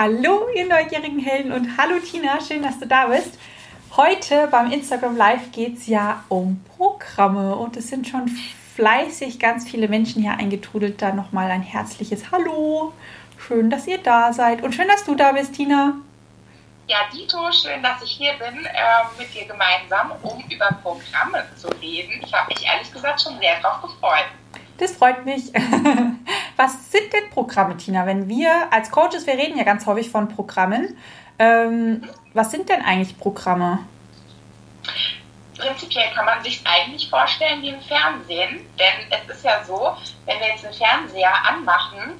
Hallo, ihr neugierigen Helden und hallo Tina, schön, dass du da bist. Heute beim Instagram Live geht es ja um Programme und es sind schon fleißig ganz viele Menschen hier eingetrudelt. Da nochmal ein herzliches Hallo. Schön, dass ihr da seid und schön, dass du da bist, Tina. Ja, Dito, schön, dass ich hier bin äh, mit dir gemeinsam, um über Programme zu reden. Ich habe mich ehrlich gesagt schon sehr darauf gefreut. Das freut mich. Was sind denn Programme, Tina? Wenn wir als Coaches, wir reden ja ganz häufig von Programmen. Ähm, was sind denn eigentlich Programme? Prinzipiell kann man sich eigentlich vorstellen wie im Fernsehen, denn es ist ja so, wenn wir jetzt einen Fernseher anmachen,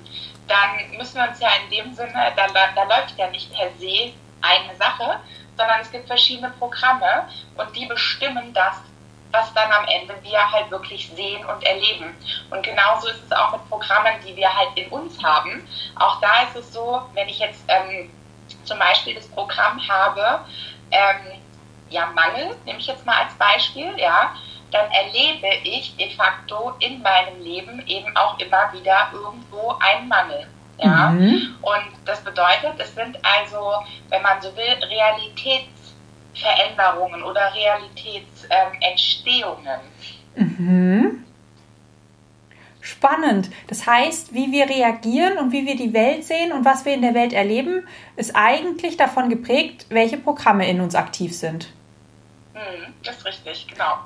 dann müssen wir uns ja in dem Sinne, da, da läuft ja nicht per se eine Sache, sondern es gibt verschiedene Programme und die bestimmen das, was dann am Ende wir halt wirklich sehen und erleben. Und genauso ist es auch mit Programmen, die wir halt in uns haben. Auch da ist es so, wenn ich jetzt ähm, zum Beispiel das Programm habe, ähm, ja, Mangel, nehme ich jetzt mal als Beispiel, ja, dann erlebe ich de facto in meinem Leben eben auch immer wieder irgendwo einen Mangel. Ja? Mhm. Und das bedeutet, es sind also, wenn man so will, Realitäts Veränderungen oder Realitätsentstehungen. Mhm. Spannend. Das heißt, wie wir reagieren und wie wir die Welt sehen und was wir in der Welt erleben, ist eigentlich davon geprägt, welche Programme in uns aktiv sind. Mhm, das ist richtig, genau.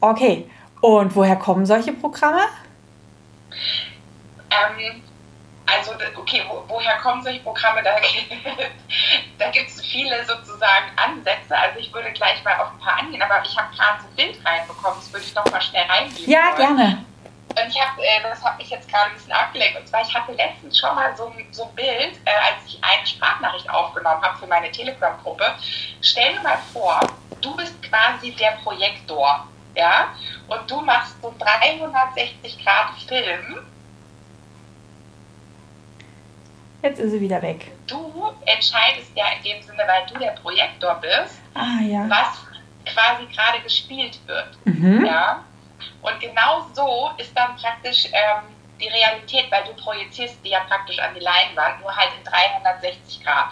Okay. Und woher kommen solche Programme? Ähm, also okay, wo, woher kommen solche Programme? Da, da gibt es viele sozusagen Ansätze. Also ich würde gleich mal auf ein paar angehen, aber ich habe gerade so ein Bild reinbekommen, das würde ich noch mal schnell reingeben. Ja, wollen. gerne. Und ich hab, äh, das hat mich jetzt gerade ein bisschen abgelenkt. Und zwar, ich hatte letztens schon mal so, so ein Bild, äh, als ich eine Sprachnachricht aufgenommen habe für meine Telegram-Gruppe. Stell dir mal vor, du bist quasi der Projektor, ja? Und du machst so 360-Grad-Film Jetzt ist sie wieder weg. Du entscheidest ja in dem Sinne, weil du der Projektor bist, ah, ja. was quasi gerade gespielt wird. Mhm. Ja? Und genau so ist dann praktisch ähm, die Realität, weil du projizierst die ja praktisch an die Leinwand, nur halt in 360 Grad.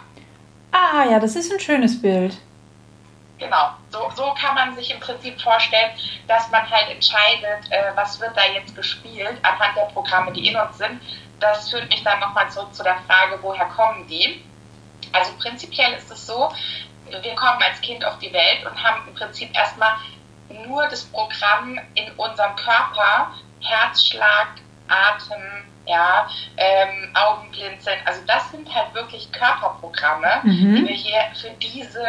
Ah ja, das ist ein schönes Bild. Genau, so, so kann man sich im Prinzip vorstellen, dass man halt entscheidet, äh, was wird da jetzt gespielt anhand der Programme, die in uns sind das führt mich dann nochmal zurück zu der Frage, woher kommen die? Also prinzipiell ist es so, wir kommen als Kind auf die Welt und haben im Prinzip erstmal nur das Programm in unserem Körper, Herzschlag, Atem, ja, ähm, Augenblinzeln. Also das sind halt wirklich Körperprogramme, mhm. die wir hier für diese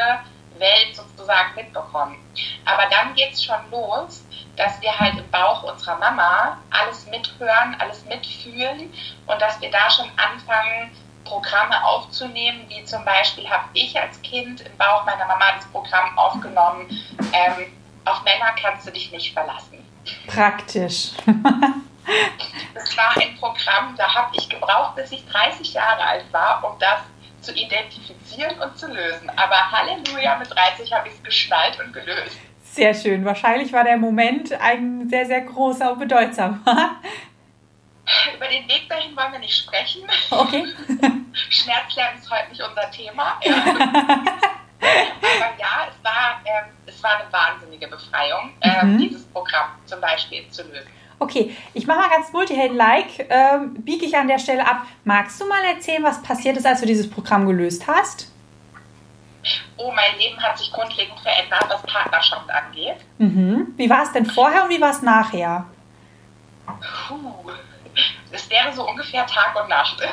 Welt sozusagen mitbekommen. Aber dann geht es schon los, dass wir halt im Bauch unserer Mama alles mithören, alles mitfühlen und dass wir da schon anfangen, Programme aufzunehmen, wie zum Beispiel habe ich als Kind im Bauch meiner Mama das Programm aufgenommen, ähm, auf Männer kannst du dich nicht verlassen. Praktisch. das war ein Programm, da habe ich gebraucht, bis ich 30 Jahre alt war, um das zu identifizieren und zu lösen. Aber Halleluja, mit 30 habe ich es geschnallt und gelöst. Sehr schön. Wahrscheinlich war der Moment ein sehr, sehr großer und bedeutsamer. Über den Weg dahin wollen wir nicht sprechen. Okay. Schmerzlernen ist heute nicht unser Thema. Aber ja, es war, ähm, es war eine wahnsinnige Befreiung, ähm, mhm. dieses Programm zum Beispiel zu lösen. Okay, ich mache mal ganz Multihelden-like, ähm, biege ich an der Stelle ab. Magst du mal erzählen, was passiert ist, als du dieses Programm gelöst hast? Oh, mein Leben hat sich grundlegend verändert, was Partnerschaft angeht. Mhm. Wie war es denn vorher und wie war es nachher? Puh. Es wäre so ungefähr Tag und Nacht.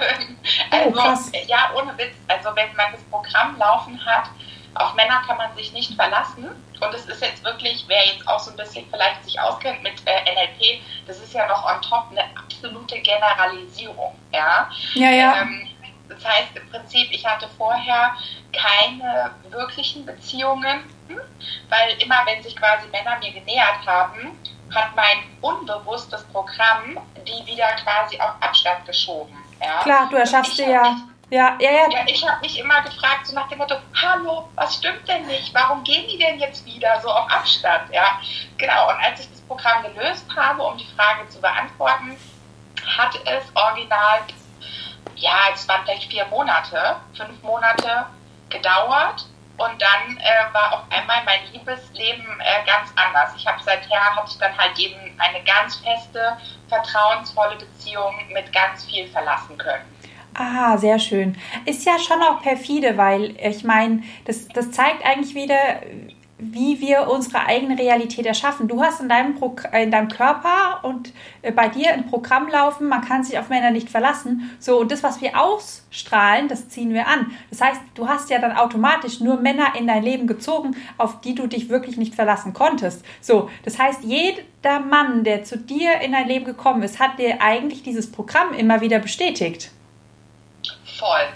Oh, also, ja, ohne Witz. Also, wenn man das Programm laufen hat, auf Männer kann man sich nicht verlassen. Und es ist jetzt wirklich, wer jetzt auch so ein bisschen vielleicht sich auskennt mit äh, NLP, das ist ja noch on top eine absolute Generalisierung. Ja, ja. ja. Ähm, das heißt im Prinzip, ich hatte vorher keine wirklichen Beziehungen, weil immer wenn sich quasi Männer mir genähert haben, hat mein unbewusstes Programm die wieder quasi auf Abstand geschoben. Ja? Klar, du erschaffst dir ja ja, ja, ja. ja ich habe mich immer gefragt, so nach dem Motto, hallo, was stimmt denn nicht? Warum gehen die denn jetzt wieder so auf Abstand? Ja, genau. Und als ich das Programm gelöst habe, um die Frage zu beantworten, hat es original ja, es waren vielleicht vier Monate, fünf Monate gedauert. Und dann äh, war auf einmal mein Liebesleben äh, ganz anders. Ich habe seither hatte ich dann halt eben eine ganz feste, vertrauensvolle Beziehung mit ganz viel verlassen können. Ah, sehr schön. Ist ja schon auch perfide, weil ich meine, das, das zeigt eigentlich wieder, wie wir unsere eigene Realität erschaffen. Du hast in deinem, Pro in deinem Körper und äh, bei dir ein Programm laufen, man kann sich auf Männer nicht verlassen. So, und das, was wir ausstrahlen, das ziehen wir an. Das heißt, du hast ja dann automatisch nur Männer in dein Leben gezogen, auf die du dich wirklich nicht verlassen konntest. So, das heißt, jeder Mann, der zu dir in dein Leben gekommen ist, hat dir eigentlich dieses Programm immer wieder bestätigt. Voll.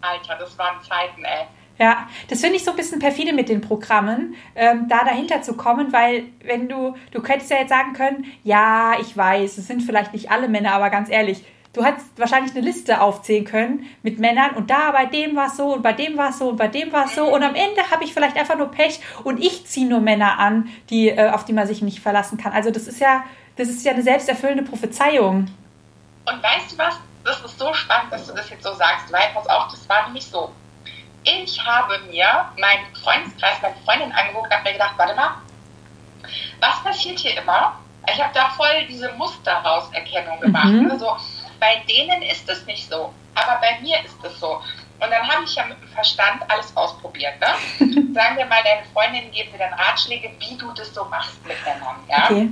Alter, das waren Zeiten, ey. Ja, das finde ich so ein bisschen perfide mit den Programmen, ähm, da dahinter zu kommen, weil wenn du, du könntest ja jetzt sagen können, ja, ich weiß, es sind vielleicht nicht alle Männer, aber ganz ehrlich, du hättest wahrscheinlich eine Liste aufzählen können mit Männern und da bei dem war es so und bei dem war es so und bei dem war es so und am Ende habe ich vielleicht einfach nur Pech und ich ziehe nur Männer an, die, äh, auf die man sich nicht verlassen kann. Also das ist ja, das ist ja eine selbsterfüllende Prophezeiung. Und weißt du was? Das ist so spannend, dass du das jetzt so sagst, weil pass auf, das war nämlich so ich habe mir meinen Freundeskreis, meine Freundin angeguckt und habe mir gedacht, warte mal, was passiert hier immer? Ich habe da voll diese Musterrauserkennung gemacht. Mhm. Also, bei denen ist es nicht so, aber bei mir ist es so. Und dann habe ich ja mit dem Verstand alles ausprobiert. Ne? Sagen wir mal, deine Freundin geben dir dann Ratschläge, wie du das so machst mit Männern. Ja? Okay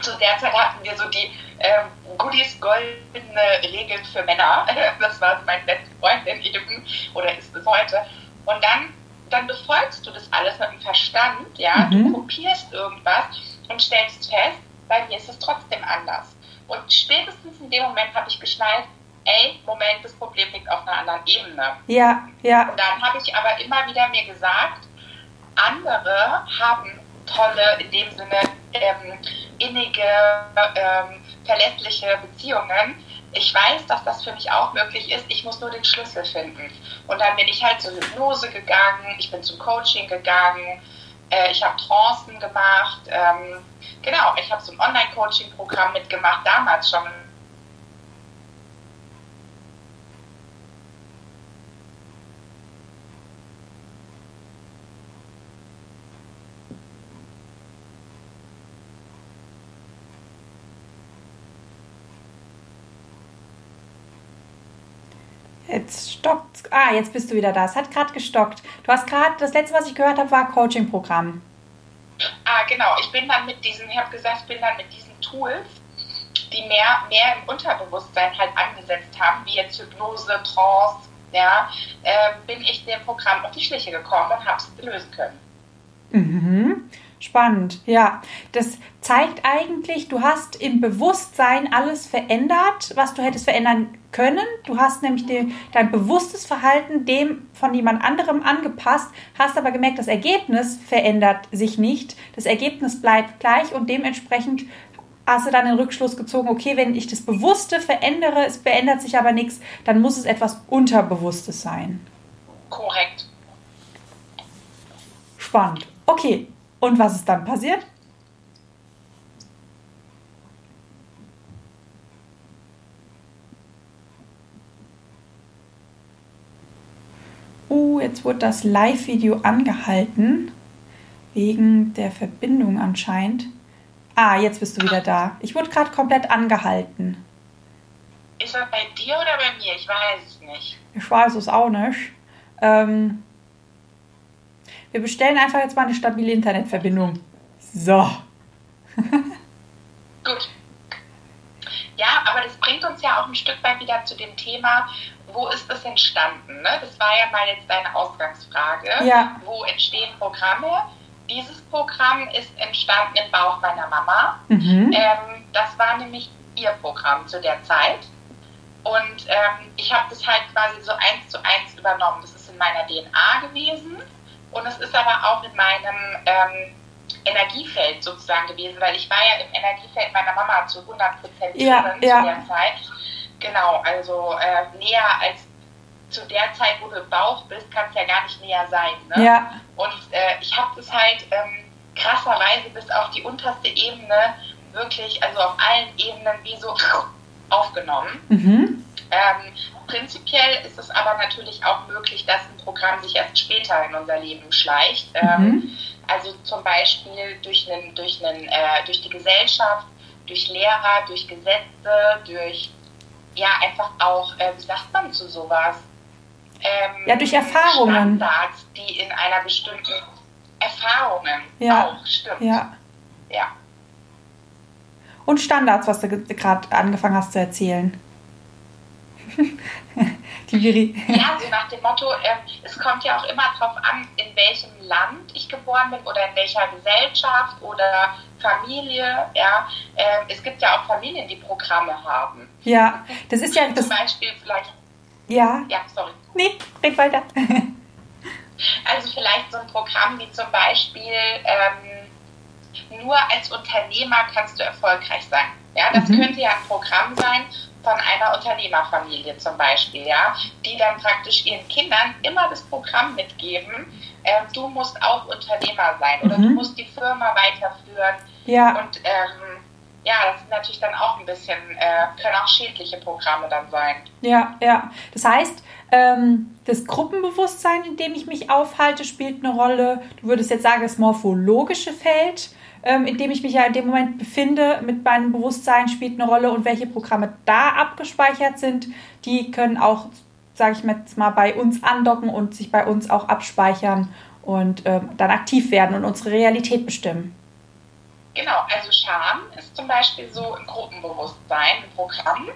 zu der Zeit hatten wir so die ähm, Goodies goldene Regeln für Männer. Das war meine beste Freundin eben, oder ist es heute. Und dann, dann befolgst du das alles mit dem Verstand, ja. Mhm. Du kopierst irgendwas und stellst fest, bei mir ist es trotzdem anders. Und spätestens in dem Moment habe ich geschnallt, ey, Moment, das Problem liegt auf einer anderen Ebene. Ja, ja. Und dann habe ich aber immer wieder mir gesagt, andere haben tolle, in dem Sinne ähm, innige, ähm, verlässliche Beziehungen. Ich weiß, dass das für mich auch möglich ist. Ich muss nur den Schlüssel finden. Und dann bin ich halt zur Hypnose gegangen, ich bin zum Coaching gegangen, äh, ich habe Trancen gemacht. Ähm, genau, ich habe so ein Online-Coaching-Programm mitgemacht, damals schon Jetzt stockt. Ah, jetzt bist du wieder da. Es hat gerade gestockt. Du hast gerade, das letzte, was ich gehört habe, war Coaching-Programm. Ah, genau. Ich bin dann mit diesen, ich habe gesagt, ich bin dann mit diesen Tools, die mehr, mehr im Unterbewusstsein halt angesetzt haben, wie jetzt Hypnose, Trance, ja, äh, bin ich dem Programm auf die Schliche gekommen und habe es lösen können. Mhm. Spannend, ja. Das zeigt eigentlich, du hast im Bewusstsein alles verändert, was du hättest verändern können. Du hast nämlich die, dein bewusstes Verhalten dem von jemand anderem angepasst, hast aber gemerkt, das Ergebnis verändert sich nicht. Das Ergebnis bleibt gleich und dementsprechend hast du dann den Rückschluss gezogen, okay, wenn ich das Bewusste verändere, es verändert sich aber nichts, dann muss es etwas Unterbewusstes sein. Korrekt. Spannend. Okay, und was ist dann passiert? Uh, jetzt wurde das Live-Video angehalten. Wegen der Verbindung anscheinend. Ah, jetzt bist du wieder da. Ich wurde gerade komplett angehalten. Ist er bei dir oder bei mir? Ich weiß es nicht. Ich weiß es auch nicht. Ähm, wir bestellen einfach jetzt mal eine stabile Internetverbindung. So. Gut. Ja, aber das bringt uns ja auch ein Stück weit wieder zu dem Thema, wo ist das entstanden? Ne? Das war ja mal jetzt deine Ausgangsfrage. Ja. Wo entstehen Programme? Dieses Programm ist entstanden im Bauch meiner Mama. Mhm. Ähm, das war nämlich ihr Programm zu der Zeit. Und ähm, ich habe das halt quasi so eins zu eins übernommen. Das ist in meiner DNA gewesen. Und es ist aber auch in meinem ähm, Energiefeld sozusagen gewesen, weil ich war ja im Energiefeld meiner Mama zu 100 Prozent ja, zu ja. der Zeit. Genau, also äh, näher als zu der Zeit, wo du im Bauch bist, kann es ja gar nicht näher sein. Ne? Ja. Und äh, ich habe das halt ähm, krasserweise bis auf die unterste Ebene wirklich, also auf allen Ebenen wie so aufgenommen. Mhm. Ähm, prinzipiell ist es aber natürlich auch möglich, dass ein Programm sich erst später in unser Leben schleicht. Ähm, mhm. Also zum Beispiel durch, einen, durch, einen, äh, durch die Gesellschaft, durch Lehrer, durch Gesetze, durch ja einfach auch, äh, wie sagt man zu sowas? Ähm, ja, durch Erfahrungen. Standards, die in einer bestimmten Erfahrungen ja. auch, stimmt. Ja. ja. Und Standards, was du gerade angefangen hast zu erzählen. Viri. Ja, so nach dem Motto, äh, es kommt ja auch immer darauf an, in welchem Land ich geboren bin oder in welcher Gesellschaft oder Familie. Ja, äh, es gibt ja auch Familien, die Programme haben. Ja, das ist ja das. Zum Beispiel vielleicht. Ja. Ja, sorry. Nee, red weiter. also vielleicht so ein Programm wie zum Beispiel ähm, nur als Unternehmer kannst du erfolgreich sein. Ja, das mhm. könnte ja ein Programm sein, von einer Unternehmerfamilie zum Beispiel, ja, die dann praktisch ihren Kindern immer das Programm mitgeben, äh, du musst auch Unternehmer sein oder mhm. du musst die Firma weiterführen. Ja. Und ähm, ja, das sind natürlich dann auch ein bisschen, äh, können auch schädliche Programme dann sein. Ja, ja. Das heißt, ähm, das Gruppenbewusstsein, in dem ich mich aufhalte, spielt eine Rolle. Du würdest jetzt sagen, das morphologische Feld ähm, in dem ich mich ja in dem Moment befinde, mit meinem Bewusstsein spielt eine Rolle und welche Programme da abgespeichert sind, die können auch, sage ich jetzt mal, bei uns andocken und sich bei uns auch abspeichern und ähm, dann aktiv werden und unsere Realität bestimmen. Genau, also Scham ist zum Beispiel so ein Gruppenbewusstsein, ein Programm,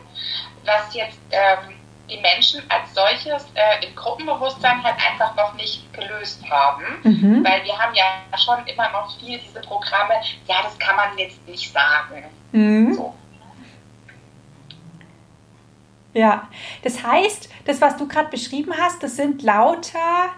was jetzt ähm, die Menschen als solches äh, im Gruppenbewusstsein halt einfach noch nicht gelöst haben. Mhm. Weil wir haben ja schon immer noch viel diese Programme, ja, das kann man jetzt nicht sagen. Mhm. So. Ja, das heißt, das, was du gerade beschrieben hast, das sind lauter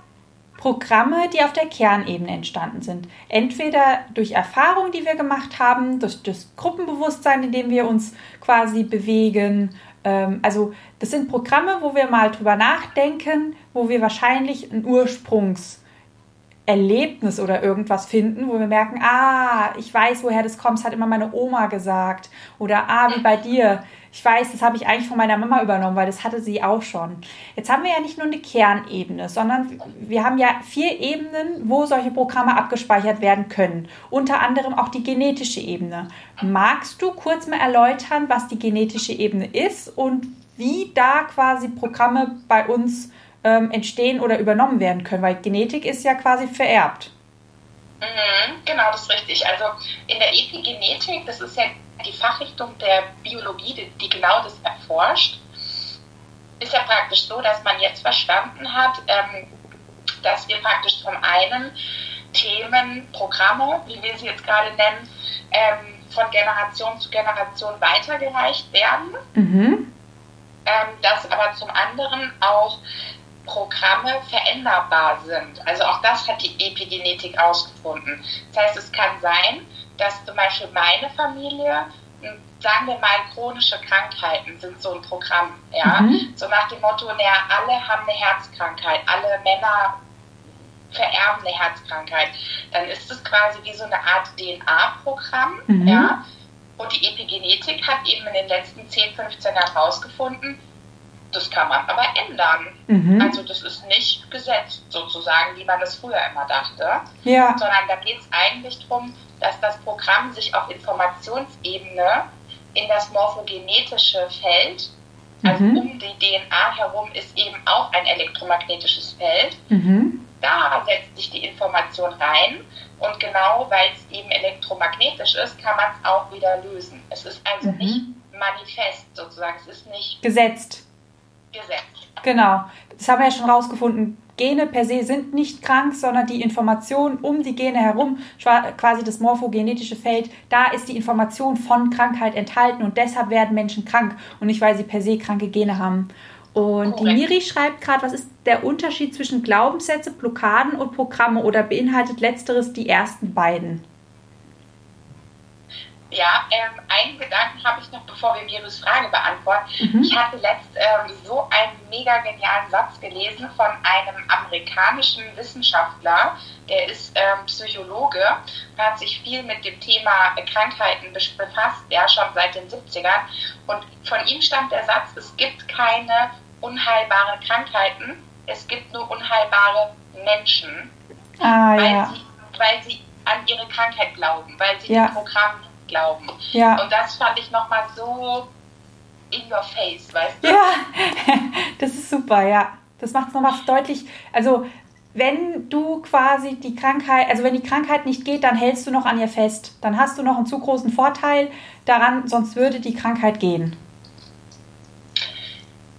Programme, die auf der Kernebene entstanden sind. Entweder durch Erfahrungen, die wir gemacht haben, durch das Gruppenbewusstsein, in dem wir uns quasi bewegen ähm, also das sind Programme, wo wir mal drüber nachdenken, wo wir wahrscheinlich ein Ursprungserlebnis oder irgendwas finden, wo wir merken, ah, ich weiß, woher das kommt, das hat immer meine Oma gesagt. Oder ah, wie bei dir, ich weiß, das habe ich eigentlich von meiner Mama übernommen, weil das hatte sie auch schon. Jetzt haben wir ja nicht nur eine Kernebene, sondern wir haben ja vier Ebenen, wo solche Programme abgespeichert werden können. Unter anderem auch die genetische Ebene. Magst du kurz mal erläutern, was die genetische Ebene ist und wie da quasi Programme bei uns ähm, entstehen oder übernommen werden können? Weil Genetik ist ja quasi vererbt. Mhm, genau, das ist richtig. Also in der Epigenetik, das ist ja die Fachrichtung der Biologie, die, die genau das erforscht, ist ja praktisch so, dass man jetzt verstanden hat, ähm, dass wir praktisch zum einen Themen, Programme, wie wir sie jetzt gerade nennen, ähm, von Generation zu Generation weitergereicht werden. Mhm. Ähm, dass aber zum anderen auch Programme veränderbar sind. Also auch das hat die Epigenetik ausgefunden. Das heißt, es kann sein, dass zum Beispiel meine Familie, hm, sagen wir mal, chronische Krankheiten sind so ein Programm, ja, mhm. so nach dem Motto, naja, alle haben eine Herzkrankheit, alle Männer vererben eine Herzkrankheit, dann ist es quasi wie so eine Art DNA-Programm, mhm. ja, und die Epigenetik hat eben in den letzten 10, 15 Jahren herausgefunden, das kann man aber ändern. Mhm. Also das ist nicht gesetzt sozusagen, wie man das früher immer dachte, ja. sondern da geht es eigentlich darum, dass das Programm sich auf Informationsebene in das morphogenetische Feld, also mhm. um die DNA herum ist eben auch ein elektromagnetisches Feld, mhm. da setzt sich die Information rein und genau weil es eben elektromagnetisch ist, kann man es auch wieder lösen. Es ist also mhm. nicht manifest sozusagen, es ist nicht gesetzt. Gesetzt. Genau, das haben wir ja schon rausgefunden Gene per se sind nicht krank, sondern die Information um die Gene herum, quasi das morphogenetische Feld, da ist die Information von Krankheit enthalten und deshalb werden Menschen krank und nicht, weil sie per se kranke Gene haben. Und Korrekt. die Miri schreibt gerade, was ist der Unterschied zwischen Glaubenssätze, Blockaden und Programme oder beinhaltet letzteres die ersten beiden? Ja, ähm, einen Gedanken habe ich noch, bevor wir Miris Frage beantworten. Mhm. Ich hatte letzt ähm, so einen mega genialen Satz gelesen von einem amerikanischen Wissenschaftler, der ist ähm, Psychologe und hat sich viel mit dem Thema Krankheiten befasst, ja schon seit den 70ern. Und von ihm stammt der Satz, es gibt keine unheilbaren Krankheiten, es gibt nur unheilbare Menschen, ah, weil, ja. sie, weil sie an ihre Krankheit glauben, weil sie Ja. dem Programm glauben. Ja. Und das fand ich nochmal so in your face, weißt du? Ja, das ist super, ja. Das macht es nochmal deutlich. Also, wenn du quasi die Krankheit, also wenn die Krankheit nicht geht, dann hältst du noch an ihr fest. Dann hast du noch einen zu großen Vorteil daran, sonst würde die Krankheit gehen.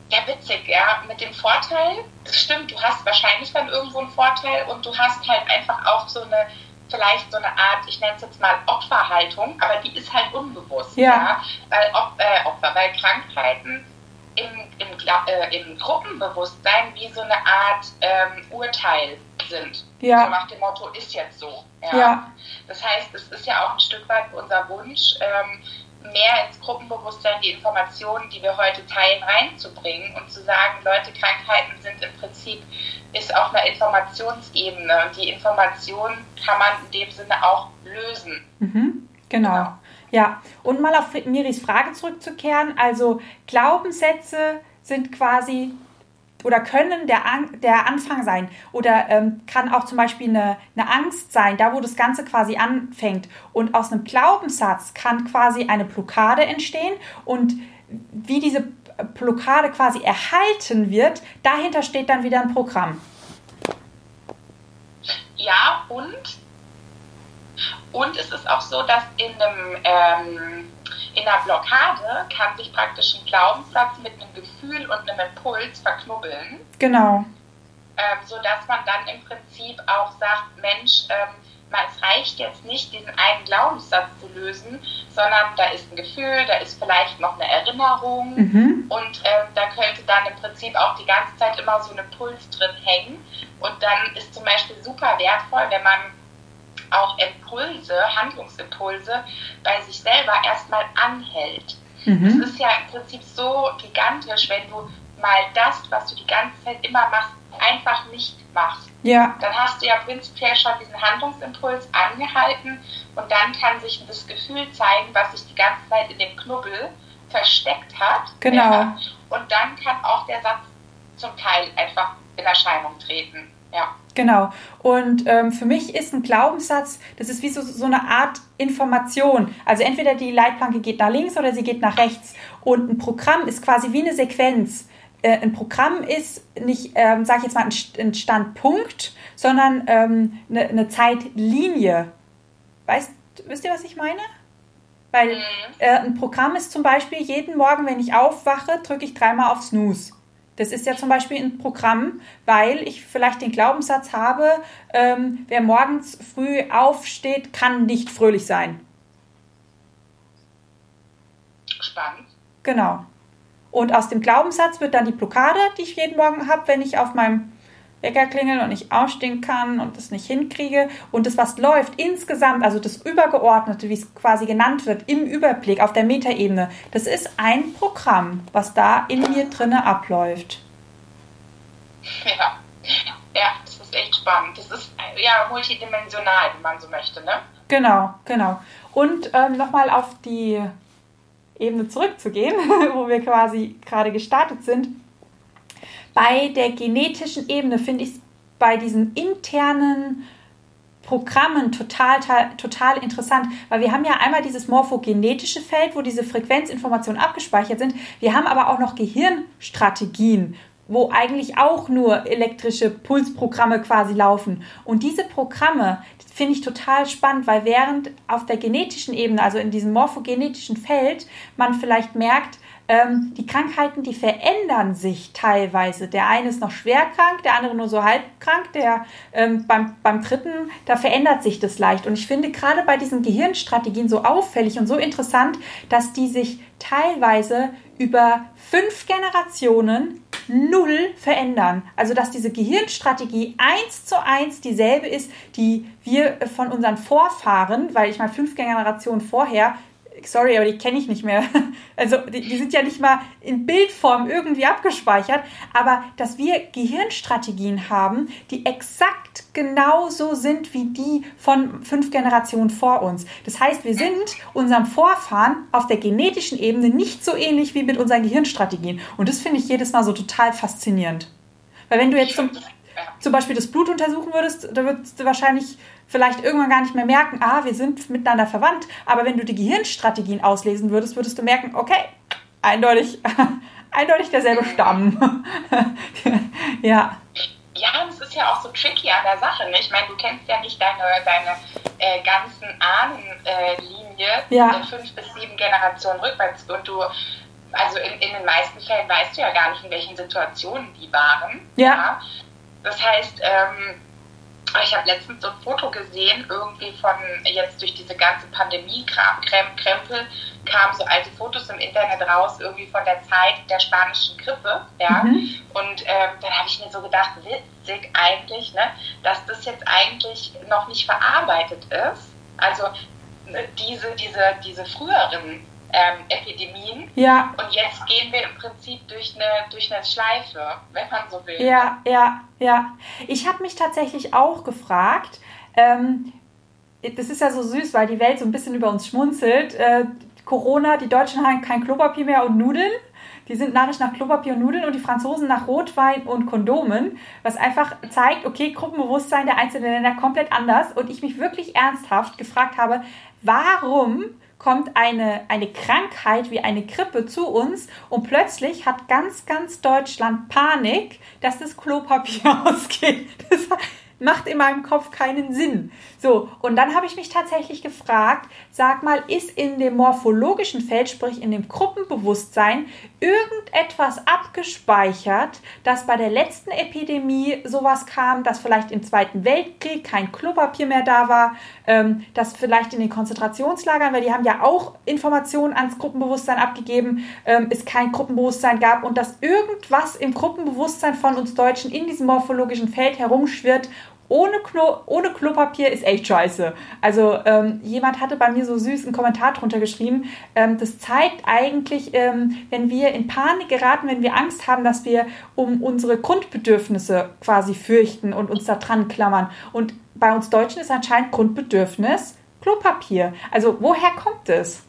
Ja, witzig, ja. Mit dem Vorteil, das stimmt, du hast wahrscheinlich dann irgendwo einen Vorteil und du hast halt einfach auch so eine, vielleicht so eine Art, ich nenne es jetzt mal Opferhaltung, aber die ist halt unbewusst. Ja. Weil Op äh, Opfer, weil Krankheiten im, im, äh, im Gruppenbewusstsein wie so eine Art ähm, Urteil sind. Ja. So nach dem Motto, ist jetzt so. Ja. Das heißt, es ist ja auch ein Stück weit unser Wunsch, ähm, mehr ins Gruppenbewusstsein die Informationen, die wir heute teilen, reinzubringen und zu sagen, Leute, Krankheiten sind im Prinzip, ist auf einer Informationsebene und die Information kann man in dem Sinne auch lösen. Mhm, genau. Ja, und mal auf Miris Frage zurückzukehren. Also Glaubenssätze sind quasi oder können der, An der Anfang sein oder ähm, kann auch zum Beispiel eine, eine Angst sein, da wo das Ganze quasi anfängt. Und aus einem Glaubenssatz kann quasi eine Blockade entstehen und wie diese Blockade quasi erhalten wird, dahinter steht dann wieder ein Programm. Ja, und, und es ist auch so, dass in, einem, ähm, in einer Blockade kann sich praktisch ein Glaubenssatz mit einem Gefühl und einem Impuls verknubbeln. Genau. ähm, sodass man dann im Prinzip auch sagt, Mensch, ähm, es reicht jetzt nicht, diesen einen Glaubenssatz zu lösen, sondern da ist ein Gefühl, da ist vielleicht noch eine Erinnerung Mhm. und ähm, da könnte dann im Prinzip auch die ganze Zeit immer so ein Impuls drin hängen. Und dann ist zum Beispiel super wertvoll, wenn man auch Impulse, Handlungsimpulse bei sich selber erstmal anhält. Mhm. Es ist ja im Prinzip so gigantisch, wenn du mal das, was du die ganze Zeit immer machst, einfach nicht machst. Ja, Dann hast du ja prinzipiell schon diesen Handlungsimpuls angehalten und dann kann sich das Gefühl zeigen, was sich die ganze Zeit in dem Knubbel versteckt hat. Genau. Und dann kann auch der Satz zum Teil einfach in Erscheinung treten. Ja. Genau. Und ähm, für mich ist ein Glaubenssatz, das ist wie so, so eine Art Information. Also entweder die Leitplanke geht nach links oder sie geht nach rechts. Und ein Programm ist quasi wie eine Sequenz. Äh, ein Programm ist nicht, ähm, sage ich jetzt mal, ein St- ein Standpunkt, sondern ähm, eine, eine Zeitlinie. Weißt, wisst ihr, was ich meine? Weil Mhm. äh, ein Programm ist zum Beispiel, jeden Morgen, wenn ich aufwache, drücke ich dreimal auf Snooze. Das ist ja zum Beispiel ein Programm, weil ich vielleicht den Glaubenssatz habe, ähm, wer morgens früh aufsteht, kann nicht fröhlich sein. Spannend. Genau. Und aus dem Glaubenssatz wird dann die Blockade, die ich jeden Morgen habe, wenn ich auf meinem Wecker klingel und nicht aufstehen kann und das nicht hinkriege. Und das, was läuft insgesamt, also das Übergeordnete, wie es quasi genannt wird, im Überblick auf der Metaebene, das ist ein Programm, was da in mir drinne abläuft. Ja. Ja, das ist echt spannend. Das ist ja multidimensional, wenn man so möchte, ne? Genau, genau. Und ähm, nochmal auf die Ebene zurückzugehen, wo wir quasi gerade gestartet sind. Bei der genetischen Ebene finde ich es bei diesen internen Programmen total, total, interessant, weil wir haben ja einmal dieses morphogenetische Feld, wo diese Frequenzinformationen abgespeichert sind. Wir haben aber auch noch Gehirnstrategien, wo eigentlich auch nur elektrische Pulsprogramme quasi laufen. Und diese Programme finde ich total spannend, weil während auf der genetischen Ebene, also in diesem morphogenetischen Feld, man vielleicht merkt, ähm, die Krankheiten, die verändern sich teilweise. Der eine ist noch schwer krank, der andere nur so halb krank, der ähm, beim, beim dritten, da verändert sich das leicht. Und ich finde gerade bei diesen Gehirnstrategien so auffällig und so interessant, dass die sich teilweise über fünf Generationen null verändern. Also dass diese Gehirnstrategie eins zu eins dieselbe ist, die wir von unseren Vorfahren, weil ich meine fünf Generationen vorher sorry, aber die kenne ich nicht mehr. Also die, die, sind ja nicht mal in Bildform irgendwie abgespeichert, aber dass wir Gehirnstrategien haben, die exakt genauso sind wie die von fünf Generationen vor uns. Das heißt, wir sind unserem Vorfahren auf der genetischen Ebene nicht so ähnlich wie mit unseren Gehirnstrategien. Und das finde ich jedes Mal so total faszinierend. Weil wenn du jetzt zum, zum Beispiel das Blut untersuchen würdest, da würdest du wahrscheinlich vielleicht irgendwann gar nicht mehr merken, ah, wir sind miteinander verwandt. Aber wenn du die Gehirnstrategien auslesen würdest, würdest du merken, okay, eindeutig, eindeutig derselbe Stamm. ja. Ja, das ist ja auch so tricky an der Sache. Ne? Ich meine, du kennst ja nicht deine, deine äh, ganzen Ahnenlinie äh, ja. fünf bis sieben Generationen rückwärts und du also in, in den meisten Fällen weißt du ja gar nicht, in welchen Situationen die waren. Ja. ja? Das heißt, ähm, ich habe letztens so ein Foto gesehen, irgendwie von jetzt durch diese ganze Pandemie-Krempel kamen so alte Fotos im Internet raus, irgendwie von der Zeit der spanischen Grippe. Ja? Mhm. Und ähm, dann habe ich mir so gedacht, witzig eigentlich, ne, dass das jetzt eigentlich noch nicht verarbeitet ist. Also ne, diese, diese, diese früheren ähm, Epidemien. Ja. Und jetzt gehen wir im Prinzip durch eine, durch eine Schleife, wenn man so will. Ja, ja, ja. Ich habe mich tatsächlich auch gefragt, ähm, das ist ja so süß, weil die Welt so ein bisschen über uns schmunzelt. Äh, Corona, die Deutschen haben kein Klopapier mehr und Nudeln. Die sind narrisch nach Klopapier und Nudeln und die Franzosen nach Rotwein und Kondomen, was einfach zeigt, okay, Gruppenbewusstsein der einzelnen Länder komplett anders. Und ich mich wirklich ernsthaft gefragt habe, warum kommt eine, eine Krankheit wie eine Grippe zu uns und plötzlich hat ganz, ganz Deutschland Panik, dass das Klopapier ausgeht. Das macht in meinem Kopf keinen Sinn. So, und dann habe ich mich tatsächlich gefragt, sag mal, ist in dem morphologischen Feld, sprich in dem Gruppenbewusstsein, irgendetwas abgespeichert, dass bei der letzten Epidemie sowas kam, dass vielleicht im Zweiten Weltkrieg kein Klopapier mehr da war, ähm, dass vielleicht in den Konzentrationslagern, weil die haben ja auch Informationen ans Gruppenbewusstsein abgegeben, ähm, es kein Gruppenbewusstsein gab und dass irgendwas im Gruppenbewusstsein von uns Deutschen in diesem morphologischen Feld herumschwirrt ohne, Klo ohne Klopapier ist echt scheiße. Also ähm, jemand hatte bei mir so süß einen Kommentar drunter geschrieben. Ähm, das zeigt eigentlich, ähm, wenn wir in Panik geraten, wenn wir Angst haben, dass wir um unsere Grundbedürfnisse quasi fürchten und uns da dran klammern. Und bei uns Deutschen ist anscheinend Grundbedürfnis Klopapier. Also woher kommt es?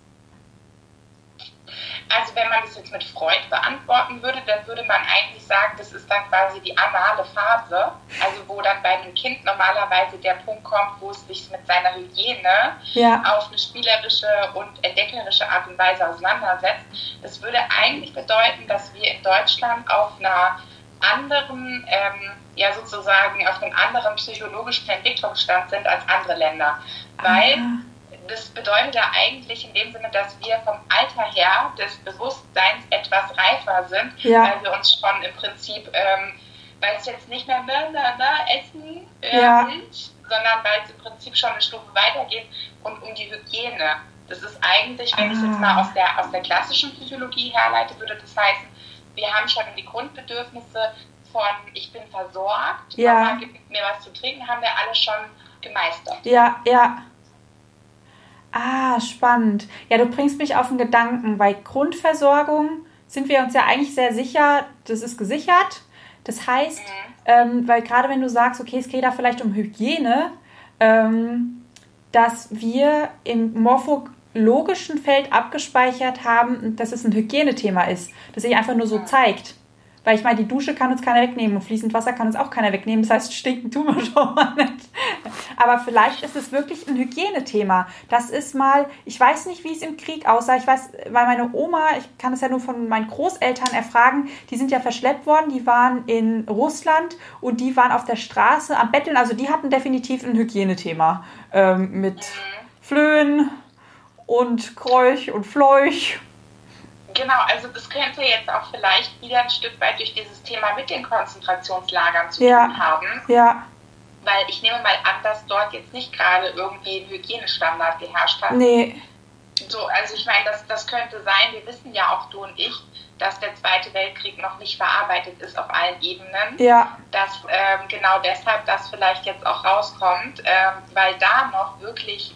Also wenn man das jetzt mit Freud beantworten würde, dann würde man eigentlich sagen, das ist dann quasi die anale Phase, also wo dann bei einem Kind normalerweise der Punkt kommt, wo es sich mit seiner Hygiene ja. auf eine spielerische und entdeckerische Art und Weise auseinandersetzt. Das würde eigentlich bedeuten, dass wir in Deutschland auf einer anderen, ähm, ja sozusagen auf einem anderen psychologischen Entwicklungsstand sind als andere Länder. Weil ah das bedeutet ja eigentlich in dem Sinne, dass wir vom Alter her des Bewusstseins etwas reifer sind, ja. weil wir uns schon im Prinzip, ähm, weil es jetzt nicht mehr na, na, Essen äh, ja. Milch, sondern weil es im Prinzip schon eine Stufe weitergeht und um die Hygiene. Das ist eigentlich, wenn ah. ich es jetzt mal aus der, aus der klassischen Psychologie herleite, würde das heißen, wir haben schon die Grundbedürfnisse von ich bin versorgt, ja. Mama gibt mir was zu trinken, haben wir alle schon gemeistert. Ja, ja. Ah, spannend. Ja, du bringst mich auf einen Gedanken. Bei Grundversorgung sind wir uns ja eigentlich sehr sicher, das ist gesichert. Das heißt, mhm. ähm, weil gerade wenn du sagst, okay, es geht da vielleicht um Hygiene, ähm, dass wir im morphologischen Feld abgespeichert haben, dass es ein Hygienethema ist, das sich einfach nur so zeigt. Weil ich meine, die Dusche kann uns keiner wegnehmen und fließend Wasser kann uns auch keiner wegnehmen. Das heißt, stinken tun wir schon mal nicht. Aber vielleicht ist es wirklich ein Hygienethema. Das ist mal, ich weiß nicht, wie es im Krieg aussah. Ich weiß, weil meine Oma, ich kann es ja nur von meinen Großeltern erfragen, die sind ja verschleppt worden, die waren in Russland und die waren auf der Straße am Betteln. Also die hatten definitiv ein Hygienethema ähm, mit Flöhen und Kräuch und Fleuch Genau, also das könnte jetzt auch vielleicht wieder ein Stück weit durch dieses Thema mit den Konzentrationslagern zu ja. tun haben. Ja. Weil ich nehme mal an, dass dort jetzt nicht gerade irgendwie ein Hygienestandard geherrscht hat. Nee. So, also ich meine, das, das könnte sein, wir wissen ja auch du und ich, dass der Zweite Weltkrieg noch nicht verarbeitet ist auf allen Ebenen. Ja. Dass ähm, genau deshalb das vielleicht jetzt auch rauskommt, ähm, weil da noch wirklich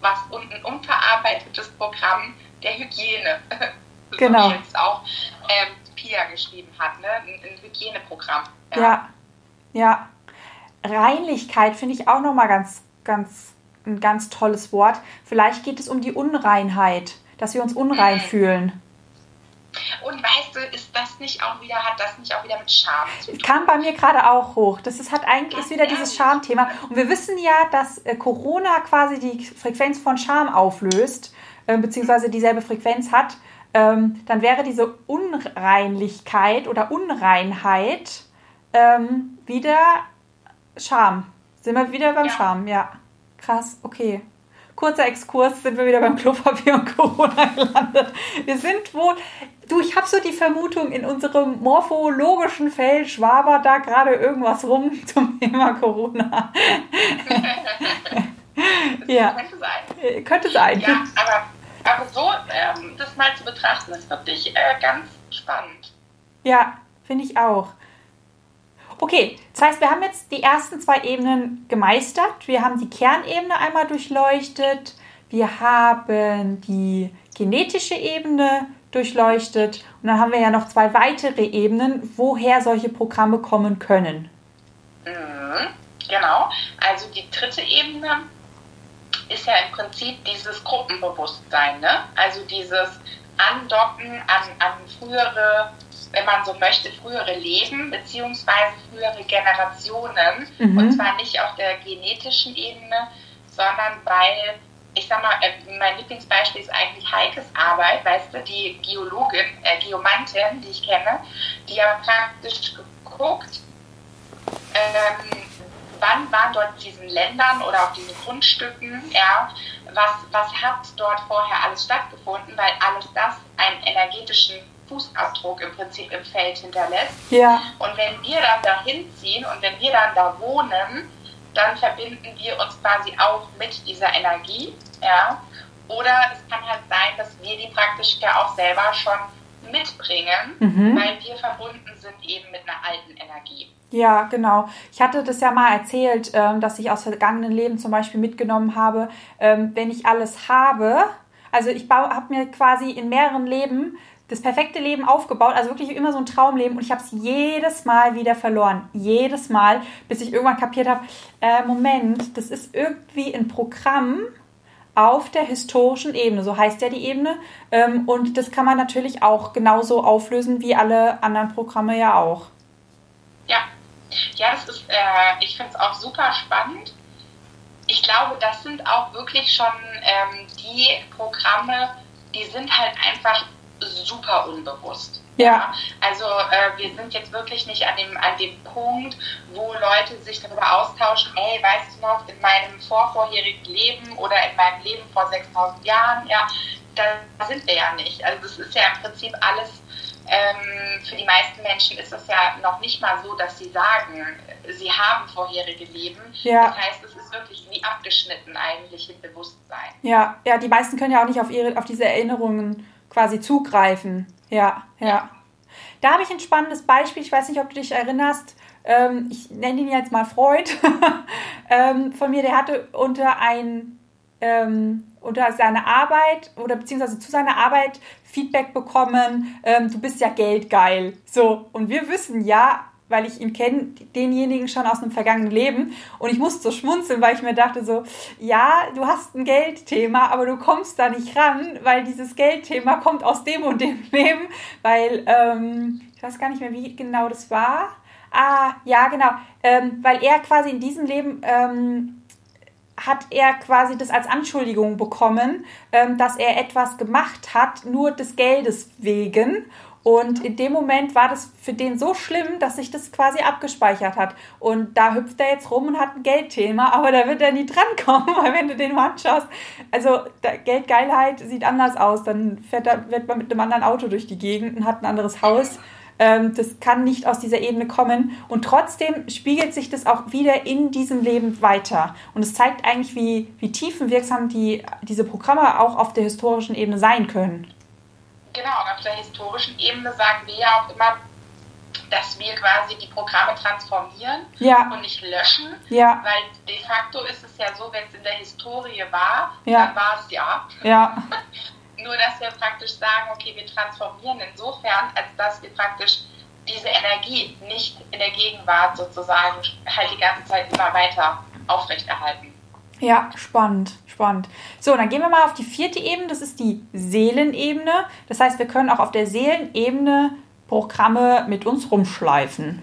was und ein unverarbeitetes Programm der Hygiene. Genau. so wie jetzt auch ähm, Pia geschrieben hat, ne? ein, ein Hygieneprogramm. Ja, ja. ja. Reinlichkeit finde ich auch nochmal ganz, ganz, ein ganz tolles Wort. Vielleicht geht es um die Unreinheit, dass wir uns unrein mhm. fühlen. Und weißt du, ist das nicht auch wieder, hat das nicht auch wieder mit Scham zu tun? Kam bei mir gerade auch hoch. Das ist, hat eigentlich ist wieder dieses Schamthema. Und wir wissen ja, dass äh, Corona quasi die Frequenz von Scham auflöst, äh, beziehungsweise dieselbe Frequenz hat. Ähm, dann wäre diese Unreinlichkeit oder Unreinheit ähm, wieder Scham. Sind wir wieder beim ja. Scham, ja. Krass, okay kurzer Exkurs, sind wir wieder beim Klopapier und Corona gelandet. Wir sind wohl, du, ich habe so die Vermutung, in unserem morphologischen Feld schwabert da gerade irgendwas rum zum Thema Corona. ja. Könnte sein. Äh, könnte sein. Ja, aber, aber so ähm, das mal zu betrachten, ist wirklich äh, ganz spannend. Ja, finde ich auch. Okay, das heißt, wir haben jetzt die ersten zwei Ebenen gemeistert. Wir haben die Kernebene einmal durchleuchtet. Wir haben die genetische Ebene durchleuchtet. Und dann haben wir ja noch zwei weitere Ebenen, woher solche Programme kommen können. Mhm, genau. Also die dritte Ebene ist ja im Prinzip dieses Gruppenbewusstsein. Ne? Also dieses Andocken an, an frühere wenn man so möchte, frühere Leben beziehungsweise frühere Generationen. Mhm. Und zwar nicht auf der genetischen Ebene, sondern weil, ich sag mal, äh, mein Lieblingsbeispiel ist eigentlich Heikes Arbeit, weißt du, die Geologin, äh, Geomantin, die ich kenne, die ja praktisch geguckt, ähm, wann waren dort diesen Ländern oder auf diesen Grundstücken, ja, was, was hat dort vorher alles stattgefunden, weil alles das einen energetischen Fußabdruck im Prinzip im Feld hinterlässt. Ja. Und wenn wir dann dahin ziehen und wenn wir dann da wohnen, dann verbinden wir uns quasi auch mit dieser Energie. Ja. Oder es kann halt sein, dass wir die praktisch ja auch selber schon mitbringen, mhm. weil wir verbunden sind eben mit einer alten Energie. Ja, genau. Ich hatte das ja mal erzählt, ähm, dass ich aus vergangenen Leben zum Beispiel mitgenommen habe, ähm, wenn ich alles habe, also ich habe mir quasi in mehreren Leben das perfekte Leben aufgebaut, also wirklich immer so ein Traumleben und ich habe es jedes Mal wieder verloren. Jedes Mal, bis ich irgendwann kapiert habe, äh, Moment, das ist irgendwie ein Programm auf der historischen Ebene, so heißt ja die Ebene. Ähm, und das kann man natürlich auch genauso auflösen wie alle anderen Programme ja auch. Ja, ja, das ist, äh, ich finde es auch super spannend. Ich glaube, das sind auch wirklich schon ähm, die Programme, die sind halt einfach super unbewusst. Ja. Also äh, wir sind jetzt wirklich nicht an dem, an dem Punkt, wo Leute sich darüber austauschen, hey, weißt du noch, in meinem vorvorherigen Leben oder in meinem Leben vor 6000 Jahren, ja, da sind wir ja nicht. Also das ist ja im Prinzip alles, ähm, für die meisten Menschen ist es ja noch nicht mal so, dass sie sagen, sie haben vorherige Leben. Ja. Das heißt, es ist wirklich wie abgeschnitten eigentlich im Bewusstsein. Ja, ja, die meisten können ja auch nicht auf, ihre, auf diese Erinnerungen quasi zugreifen. Ja, ja. Da habe ich ein spannendes Beispiel. Ich weiß nicht, ob du dich erinnerst. Ähm, ich nenne ihn jetzt mal Freud. ähm, von mir, der hatte unter ein ähm, unter seiner Arbeit oder beziehungsweise zu seiner Arbeit Feedback bekommen, ähm, du bist ja geldgeil. So, und wir wissen ja, weil ich ihn kenne, denjenigen schon aus einem vergangenen Leben. Und ich musste so schmunzeln, weil ich mir dachte so, ja, du hast ein Geldthema, aber du kommst da nicht ran, weil dieses Geldthema kommt aus dem und dem Leben, weil, ähm, ich weiß gar nicht mehr, wie genau das war. Ah, ja, genau, ähm, weil er quasi in diesem Leben, ähm, hat er quasi das als Anschuldigung bekommen, ähm, dass er etwas gemacht hat, nur des Geldes wegen. Und in dem Moment war das für den so schlimm, dass sich das quasi abgespeichert hat. Und da hüpft er jetzt rum und hat ein Geldthema, aber da wird er nie drankommen, weil wenn du den mal anschaust, also Geldgeilheit sieht anders aus. Dann fährt er, wird man mit einem anderen Auto durch die Gegend und hat ein anderes Haus. Ähm, das kann nicht aus dieser Ebene kommen. Und trotzdem spiegelt sich das auch wieder in diesem Leben weiter. Und es zeigt eigentlich, wie, wie tiefenwirksam die, diese Programme auch auf der historischen Ebene sein können. Genau, und auf der historischen Ebene sagen wir ja auch immer, dass wir quasi die Programme transformieren ja. und nicht löschen. Ja. Weil de facto ist es ja so, wenn es in der Historie war, Ja. dann war es ja. Ja. Nur, dass wir praktisch sagen, okay, wir transformieren insofern, als dass wir praktisch diese Energie nicht in der Gegenwart sozusagen halt die ganze Zeit immer weiter aufrechterhalten. Ja, spannend, spannend. So, dann gehen wir mal auf die vierte Ebene, das ist die Seelenebene. Das heißt, wir können auch auf der Seelenebene Programme mit uns rumschleifen.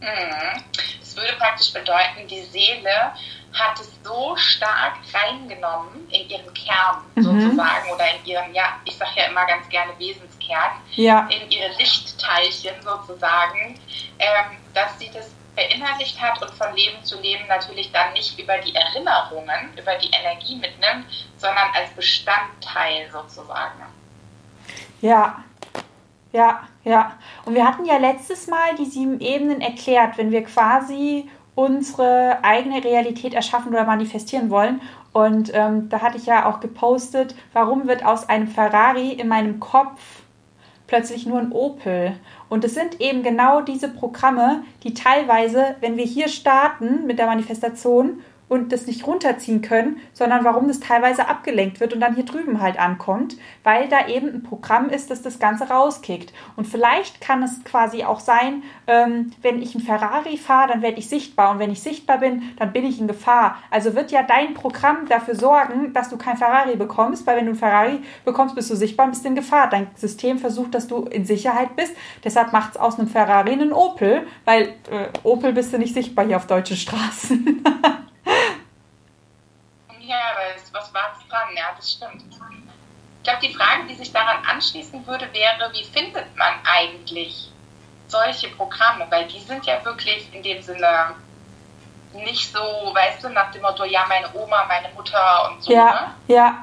Mhm. Das würde praktisch bedeuten, die Seele hat es so stark reingenommen in ihren Kern Mhm. sozusagen oder in ihren, ja, ich sage ja immer ganz gerne Wesenskern, Ja, in ihre Lichtteilchen sozusagen, ähm, dass sie das verinnerlicht hat und von Leben zu Leben natürlich dann nicht über die Erinnerungen, über die Energie mitnimmt, sondern als Bestandteil sozusagen. ja, ja, ja. Und wir hatten ja letztes Mal die sieben Ebenen erklärt, wenn wir quasi unsere eigene Realität erschaffen oder manifestieren wollen. Und ähm, da hatte ich ja auch gepostet, warum wird aus einem Ferrari in meinem Kopf plötzlich nur ein Opel. Und es sind eben genau diese Programme, die teilweise, wenn wir hier starten mit der Manifestation und das nicht runterziehen können, sondern warum das teilweise abgelenkt wird und dann hier drüben halt ankommt, weil da eben ein Programm ist, das das Ganze rauskickt. Und vielleicht kann es quasi auch sein, ähm, wenn ich ein Ferrari fahre, dann werde ich sichtbar und wenn ich sichtbar bin, dann bin ich in Gefahr. Also wird ja dein Programm dafür sorgen, dass du kein Ferrari bekommst, weil wenn du ein Ferrari bekommst, bist du sichtbar und bist in Gefahr. Dein System versucht, dass du in Sicherheit bist. Deshalb macht es aus einem Ferrari einen Opel, weil äh, Opel bist du nicht sichtbar hier auf deutschen Straßen. Ja, aber es, was war es dran? Ja, das stimmt. Ich glaube, die Frage, die sich daran anschließen würde, wäre, wie findet man eigentlich solche Programme? Weil die sind ja wirklich in dem Sinne nicht so, weißt du, nach dem Motto, ja, meine Oma, meine Mutter und so. Ja, Ne? ja,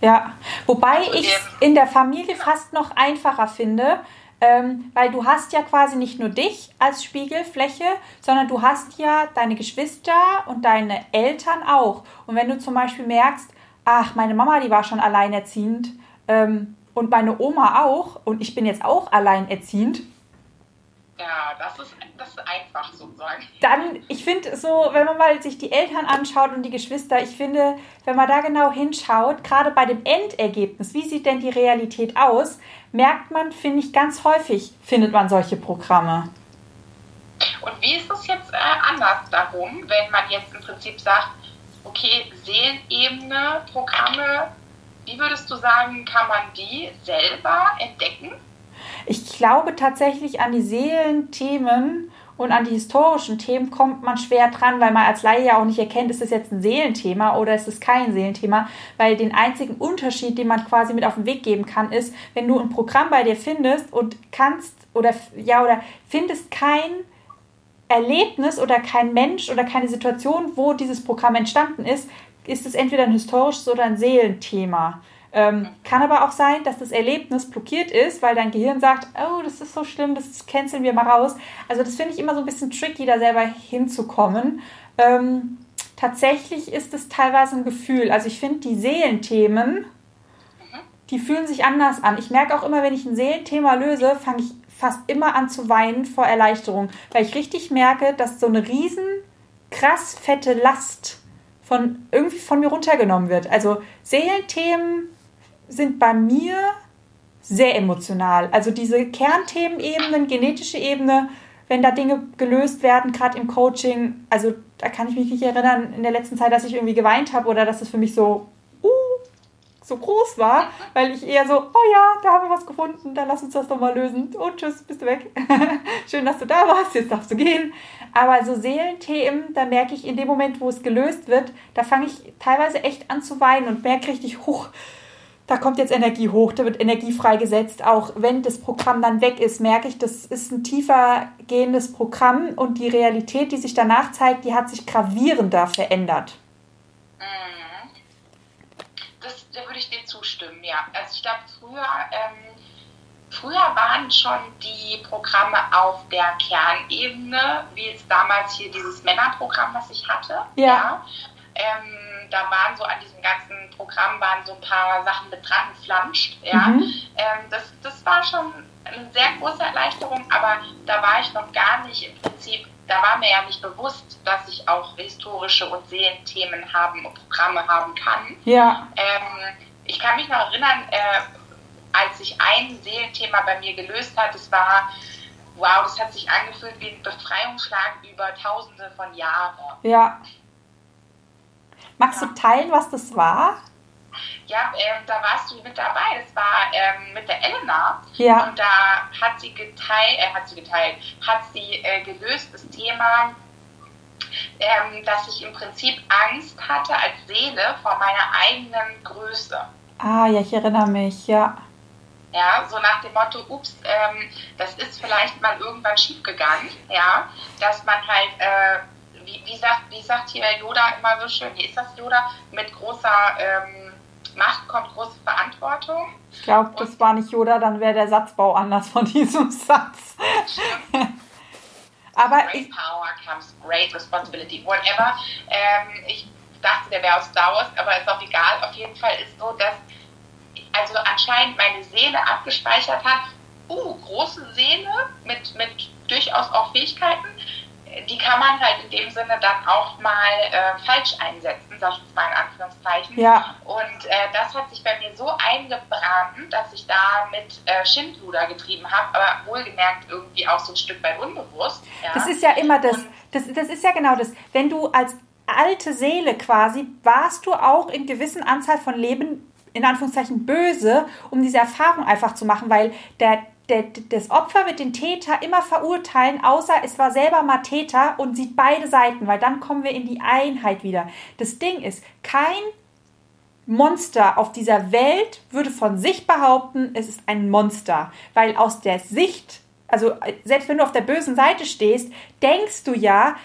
ja. Wobei Also ich es in der Familie fast noch einfacher finde, ähm, weil du hast ja quasi nicht nur dich als Spiegelfläche, sondern du hast ja deine Geschwister und deine Eltern auch. Und wenn du zum Beispiel merkst, ach, meine Mama, die war schon alleinerziehend ähm, und meine Oma auch und ich bin jetzt auch alleinerziehend, Ja, das ist, das ist einfach sozusagen. dann, ich finde so, wenn man mal sich die Eltern anschaut und die Geschwister, ich finde, wenn man da genau hinschaut, gerade bei dem Endergebnis, wie sieht denn die Realität aus, merkt man, finde ich, ganz häufig findet man solche Programme. Und wie ist es jetzt äh, anders darum, wenn man jetzt im Prinzip sagt, okay, Seelenebene, Programme, wie würdest du sagen, kann man die selber entdecken? Ich glaube tatsächlich an die Seelenthemen und an die historischen Themen kommt man schwer dran, weil man als Laie ja auch nicht erkennt, ist das jetzt ein Seelenthema oder ist es kein Seelenthema, weil den einzigen Unterschied, den man quasi mit auf den Weg geben kann, ist, wenn du ein Programm bei dir findest und kannst oder ja oder findest kein Erlebnis oder kein Mensch oder keine Situation, wo dieses Programm entstanden ist, ist es entweder ein historisches oder ein Seelenthema. Ähm, kann aber auch sein, dass das Erlebnis blockiert ist, weil dein Gehirn sagt, oh, das ist so schlimm, das canceln wir mal raus. Also das finde ich immer so ein bisschen tricky, da selber hinzukommen. Ähm, tatsächlich ist es teilweise ein Gefühl. Also ich finde die Seelenthemen, die fühlen sich anders an. Ich merke auch immer, wenn ich ein Seelenthema löse, fange ich fast immer an zu weinen vor Erleichterung, weil ich richtig merke, dass so eine riesen krass fette Last von irgendwie von mir runtergenommen wird. Also Seelenthemen sind bei mir sehr emotional. Also diese Kernthemenebenen, genetische Ebene, wenn da Dinge gelöst werden, gerade im Coaching, also da kann ich mich nicht erinnern in der letzten Zeit, dass ich irgendwie geweint habe oder dass es für mich so so groß war, weil ich eher so, oh ja, da haben wir was gefunden, dann lass uns das doch mal lösen. Und tschüss, bist du weg. Schön, dass du da warst, jetzt darfst du gehen. Aber so Seelenthemen, da merke ich in dem Moment, wo es gelöst wird, da fange ich teilweise echt an zu weinen und merke richtig, hoch, da kommt jetzt Energie hoch, da wird Energie freigesetzt. Auch wenn das Programm dann weg ist, merke ich, das ist ein tiefer gehendes Programm und die Realität, die sich danach zeigt, die hat sich gravierender verändert. Mhm. Das, da würde ich dir zustimmen, ja. Also ich glaube, früher, ähm, früher waren schon die Programme auf der Kernebene, wie jetzt damals hier dieses Männerprogramm, was ich hatte. Ja. Ähm, da waren so an diesem ganzen Programm waren so ein paar Sachen mit dran geflanscht. Ja. Mhm. Ähm, das, das war schon eine sehr große Erleichterung, aber aber da war ich noch gar nicht im Prinzip, da war mir ja nicht bewusst, dass ich auch historische und Seelenthemen haben und Programme haben kann. Ja. Ähm, ich kann mich noch erinnern, äh, als sich ein Seelenthema bei mir gelöst hat, es war, wow, das hat sich angefühlt wie ein Befreiungsschlag über tausende von Jahren. Ja. Magst ja. du teilen, was das war? Ja, ähm, da warst du mit dabei. Das war ähm, mit der Elena. Ja. Und da hat sie geteilt, äh, hat sie geteilt, hat sie äh, gelöst das Thema, ähm, dass ich im Prinzip Angst hatte als Seele vor meiner eigenen Größe. Ah, ja, ich erinnere mich, ja. Ja, so nach dem Motto, ups, ähm, das ist vielleicht mal irgendwann schiefgegangen, ja, dass man halt, äh, wie, wie, sagt, wie sagt hier Yoda immer so schön, wie ist das Yoda, mit großer ähm, Macht kommt große Verantwortung. Ich glaube, das war nicht Yoda, dann wäre der Satzbau anders von diesem Satz. Aber great ich, power comes great responsibility, whatever. Ähm, ich dachte, der wäre aus Star Wars, aber ist auch egal. Auf jeden Fall ist so, dass also anscheinend meine Seele abgespeichert hat, uh, große Seele mit, mit durchaus auch Fähigkeiten, die kann man halt in dem Sinne dann auch mal äh, falsch einsetzen, sag ich mal in Anführungszeichen. Ja. Und äh, das hat sich bei mir so eingebrannt, dass ich da mit äh, Schindluder getrieben habe, aber wohlgemerkt irgendwie auch so ein Stück weit unbewusst. Ja. Das ist ja immer das, das, das ist ja genau das, wenn du als alte Seele quasi warst du auch in gewissen Anzahl von Leben in Anführungszeichen böse, um diese Erfahrung einfach zu machen, weil der, der, das Opfer wird den Täter immer verurteilen, außer es war selber mal Täter und sieht beide Seiten, weil dann kommen wir in die Einheit wieder. Das Ding ist, kein Monster auf dieser Welt würde von sich behaupten, es ist ein Monster, weil aus der Sicht, also selbst wenn du auf der bösen Seite stehst, denkst du ja,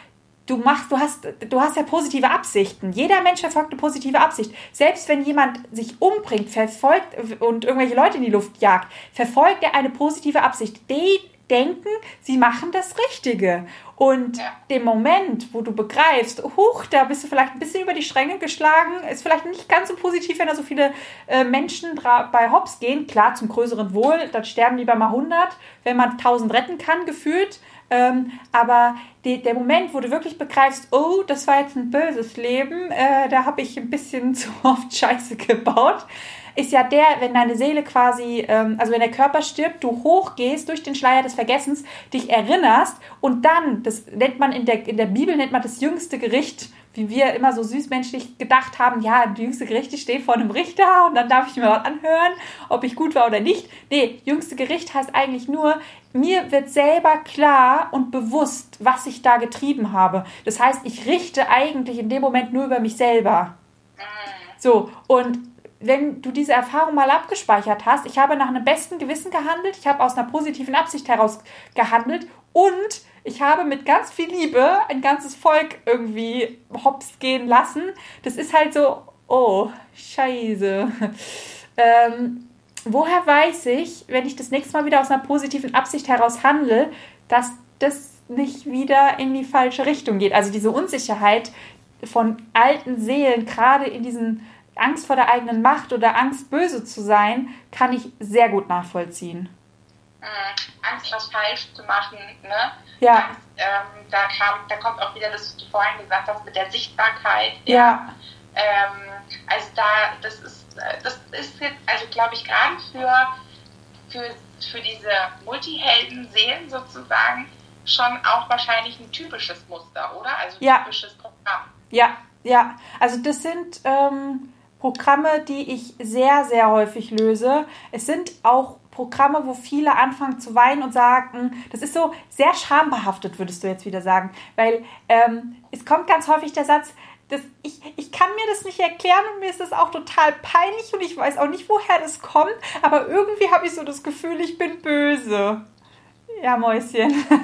du machst, du hast, du hast ja positive Absichten. Jeder Mensch verfolgt eine positive Absicht. Selbst wenn jemand sich umbringt, verfolgt und irgendwelche Leute in die Luft jagt, verfolgt er eine positive Absicht. Die denken, sie machen das Richtige. Und ja. dem Moment, wo du begreifst, huch, da bist du vielleicht ein bisschen über die Stränge geschlagen, ist vielleicht nicht ganz so positiv, wenn da so viele äh, Menschen bei Hops gehen. Klar, zum größeren Wohl, dann sterben lieber mal 100, wenn man 1000 retten kann, gefühlt. Ähm, aber die, der Moment, wo du wirklich begreifst, oh, das war jetzt ein böses Leben, äh, da habe ich ein bisschen zu oft Scheiße gebaut, ist ja der, wenn deine Seele quasi, ähm, also wenn der Körper stirbt, du hochgehst durch den Schleier des Vergessens, dich erinnerst und dann, das nennt man in der, in der Bibel, nennt man das jüngste Gericht, wie wir immer so süßmenschlich gedacht haben, ja, die jüngste Gericht, ich stehe vor einem Richter und dann darf ich mir was anhören, ob ich gut war oder nicht. Nee, jüngste Gericht heißt eigentlich nur, mir wird selber klar und bewusst, was ich da getrieben habe. Das heißt, ich richte eigentlich in dem Moment nur über mich selber. So, und wenn du diese Erfahrung mal abgespeichert hast, ich habe nach einem besten Gewissen gehandelt, ich habe aus einer positiven Absicht heraus gehandelt und ich habe mit ganz viel Liebe ein ganzes Volk irgendwie hops gehen lassen. Das ist halt so, oh, scheiße. Ähm, woher weiß ich, wenn ich das nächste Mal wieder aus einer positiven Absicht heraus handle, dass das nicht wieder in die falsche Richtung geht? Also diese Unsicherheit von alten Seelen, gerade in diesen Angst vor der eigenen Macht oder Angst, böse zu sein, kann ich sehr gut nachvollziehen. Mhm. Angst, was falsch zu machen, ne? Ja. Angst, ähm, da, kam, da kommt auch wieder das, was du vorhin gesagt hast, mit der Sichtbarkeit. Ja. ja. Ähm, also da, das ist, das ist jetzt, also glaube ich, gerade für, für, für diese Multihelden-Seelen sozusagen schon auch wahrscheinlich ein typisches Muster, oder? Also ein ja. typisches Programm. Ja, ja. Also das sind ähm, Programme, die ich sehr, sehr häufig löse. Es sind auch Programme, wo viele anfangen zu weinen und sagen, das ist so sehr schambehaftet, würdest du jetzt wieder sagen. Weil ähm, es kommt ganz häufig der Satz, das, ich, ich kann mir das nicht erklären und mir ist das auch total peinlich und ich weiß auch nicht, woher das kommt, aber irgendwie habe ich so das Gefühl, ich bin böse. Ja, Mäuschen.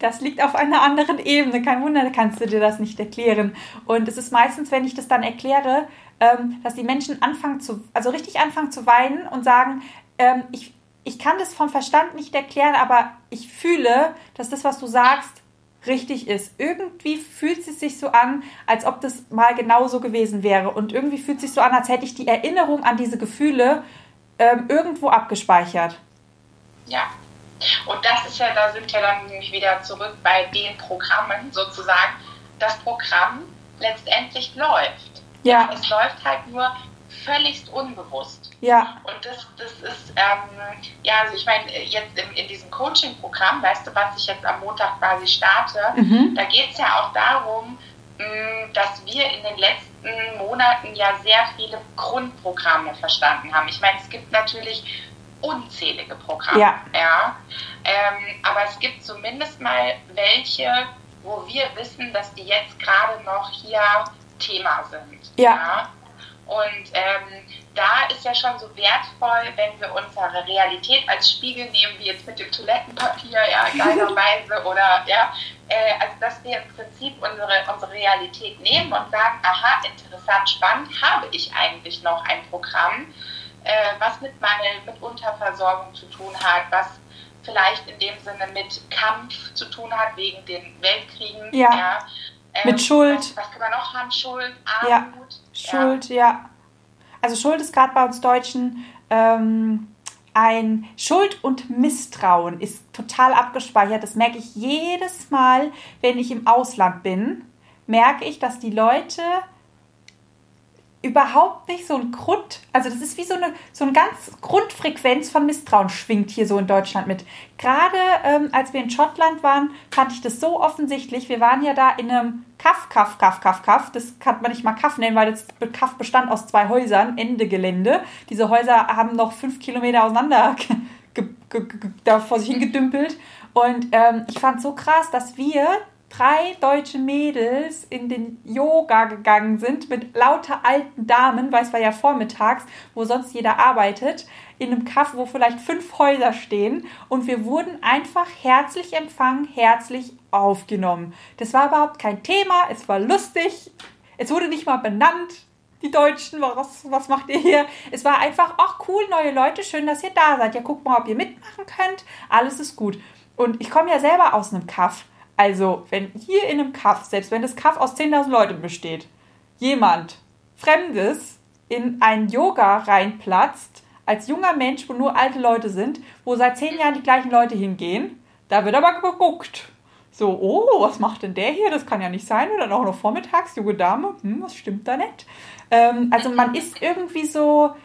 Das liegt auf einer anderen Ebene. Kein Wunder, kannst du dir das nicht erklären. Und es ist meistens, wenn ich das dann erkläre, ähm, dass die Menschen anfangen zu, also richtig anfangen zu weinen und sagen, ähm, ich, ich kann das vom Verstand nicht erklären, aber ich fühle, dass das, was du sagst, richtig ist. Irgendwie fühlt es sich so an, als ob das mal genauso gewesen wäre. Und irgendwie fühlt es sich so an, als hätte ich die Erinnerung an diese Gefühle ähm, irgendwo abgespeichert. Ja, Und das ist ja, da sind wir dann nämlich wieder zurück bei den Programmen sozusagen. Das Programm letztendlich läuft. Ja. Es läuft halt nur völligst unbewusst. Ja. Und das, das ist, ähm, ja, also ich meine, jetzt in, in diesem Coaching-Programm, weißt du, was ich jetzt am Montag quasi starte, Mhm. da geht es ja auch darum, mh, dass wir in den letzten Monaten ja sehr viele Grundprogramme verstanden haben. Ich meine, es gibt natürlich unzählige Programme. Ja. Ja, ähm, aber es gibt zumindest mal welche, wo wir wissen, dass die jetzt gerade noch hier Thema sind. Ja. Und ähm, da ist ja schon so wertvoll, wenn wir unsere Realität als Spiegel nehmen, wie jetzt mit dem Toilettenpapier, ja, geilerweise, oder ja, äh, also dass wir im Prinzip unsere, unsere Realität nehmen und sagen, aha, interessant, spannend, habe ich eigentlich noch ein Programm, äh, was mit Mangel, mit Unterversorgung zu tun hat, was vielleicht in dem Sinne mit Kampf zu tun hat, wegen den Weltkriegen. Ja. Ähm, Mit Schuld. Was, was können wir noch haben? Schuld, Ja. Schuld, ja. Also Schuld ist gerade bei uns Deutschen ähm, ein Schuld und Misstrauen ist total abgespeichert. Das merke ich jedes Mal, wenn ich im Ausland bin, merke ich, dass die Leute überhaupt nicht so ein Grund, also das ist wie so eine, so eine ganz Grundfrequenz von Misstrauen schwingt hier so in Deutschland mit. Gerade ähm, als wir in Schottland waren, fand ich das so offensichtlich. Wir waren ja da in einem Kaff, Kaff, Kaff, Kaff, Kaff. Das kann man nicht mal Kaff nennen, weil das Kaff bestand aus zwei Häusern, Ende Gelände. Diese Häuser haben noch fünf Kilometer auseinander da vor sich hingedümpelt. Und ähm, ich fand so krass, dass wir drei deutsche Mädels in den Yoga gegangen sind mit lauter alten Damen, weil es war ja vormittags, wo sonst jeder arbeitet, in einem Kaff, wo vielleicht fünf Häuser stehen und wir wurden einfach herzlich empfangen, herzlich aufgenommen. Das war überhaupt kein Thema, es war lustig, es wurde nicht mal benannt, die Deutschen, was, was macht ihr hier? Es war einfach, ach cool, neue Leute, schön, dass ihr da seid. Ja, guckt mal, ob ihr mitmachen könnt. Alles ist gut. Und ich komme ja selber aus einem Kaff. Also, wenn hier in einem Kaff, selbst wenn das Kaff aus 10.000 Leuten besteht, jemand Fremdes in ein Yoga reinplatzt, als junger Mensch, wo nur alte Leute sind, wo seit zehn Jahren die gleichen Leute hingehen, da wird aber geguckt. So, oh, was macht denn der hier? Das kann ja nicht sein. Dann auch noch vormittags, junge Dame. Hm, was stimmt da nicht? Ähm, also man ist irgendwie so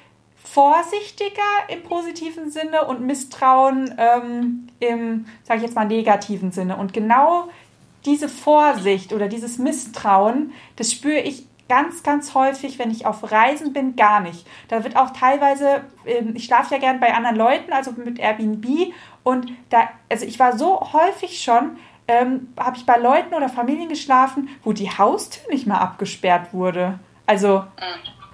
vorsichtiger im positiven Sinne und Misstrauen ähm, im, sage ich jetzt mal, negativen Sinne. Und genau diese Vorsicht oder dieses Misstrauen, das spüre ich ganz, ganz häufig, wenn ich auf Reisen bin, gar nicht. Da wird auch teilweise, ähm, ich schlafe ja gern bei anderen Leuten, also mit Airbnb. Und da, also ich war so häufig schon, ähm, habe ich bei Leuten oder Familien geschlafen, wo die Haustür nicht mal abgesperrt wurde. Also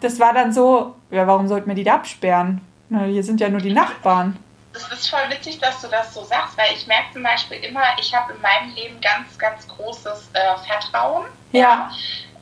das war dann so, ja, warum sollten wir die da absperren? Na, hier sind ja nur die Nachbarn. Das ist voll witzig, dass du das so sagst, weil ich merke zum Beispiel immer, ich habe in meinem Leben ganz, ganz großes äh, Vertrauen. Ja.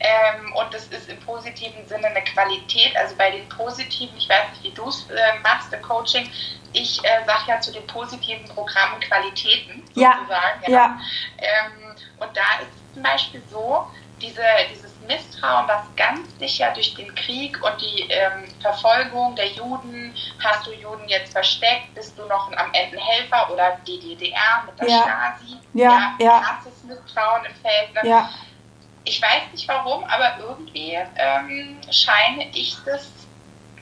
Ähm, und das ist im positiven Sinne eine Qualität. Also bei den positiven, ich weiß nicht, wie du es äh, machst im Coaching, ich äh, sage ja zu den positiven Programmen Qualitäten Ja, sozusagen. ja. Ähm, und da ist es zum Beispiel so, diese, dieses Misstrauen, was ganz sicher durch den Krieg und die ähm, Verfolgung der Juden, hast du Juden jetzt versteckt, bist du noch am Ende ein Helfer oder die DDR mit der Ja. Stasi, Ja, ja. krasses Misstrauen im Feld. Ne? Ja, Ich weiß nicht warum, aber irgendwie ähm, scheine ich das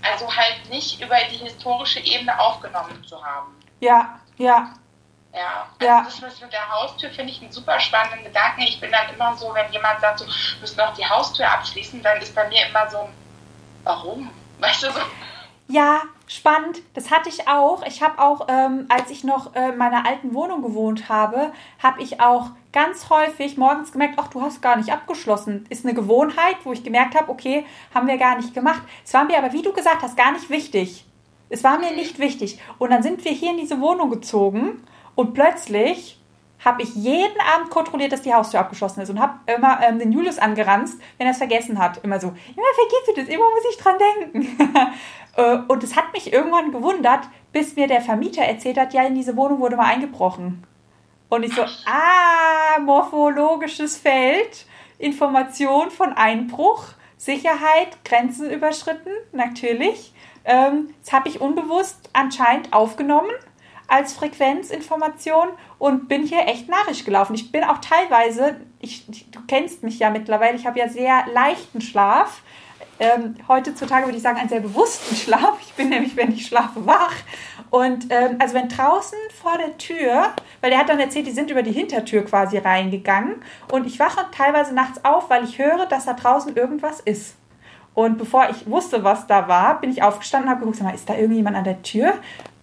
also halt nicht über die historische Ebene aufgenommen zu haben. ja, ja, Ja, also Ja. das mit der Haustür finde ich einen super spannenden Gedanken. Ich bin dann immer so, wenn jemand sagt, so, du musst noch die Haustür abschließen, dann ist bei mir immer so ein, warum? Weißt du so? Ja, spannend. Das hatte ich auch. Ich habe auch, ähm, als ich noch äh, in meiner alten Wohnung gewohnt habe, habe ich auch ganz häufig morgens gemerkt, ach, du hast gar nicht abgeschlossen. Ist eine Gewohnheit, wo ich gemerkt habe, okay, haben wir gar nicht gemacht. Es war mir aber, wie du gesagt hast, gar nicht wichtig. Es war mir nicht wichtig. Und dann sind wir hier in diese Wohnung gezogen und plötzlich habe ich jeden Abend kontrolliert, dass die Haustür abgeschlossen ist und habe immer ähm, den Julius angeranzt, wenn er es vergessen hat. Immer so, immer vergisst du das, immer muss ich dran denken. Äh, und es hat mich irgendwann gewundert, bis mir der Vermieter erzählt hat, ja, in diese Wohnung wurde mal eingebrochen. Und ich so, ah, morphologisches Feld, Information von Einbruch, Sicherheit, Grenzen überschritten, natürlich. Ähm, das habe ich unbewusst anscheinend aufgenommen. Als Frequenzinformation und bin hier echt narrisch gelaufen. Ich bin auch teilweise, ich, du kennst mich ja mittlerweile, ich habe ja sehr leichten Schlaf. Ähm, heutzutage würde ich sagen, einen sehr bewussten Schlaf. Ich bin nämlich, wenn ich schlafe, wach. Und ähm, also wenn draußen vor der Tür, weil er hat dann erzählt, die sind über die Hintertür quasi reingegangen und ich wache teilweise nachts auf, weil ich höre, dass da draußen irgendwas ist. Und bevor ich wusste, was da war, bin ich aufgestanden und habe geguckt, mal, ist da irgendjemand an der Tür?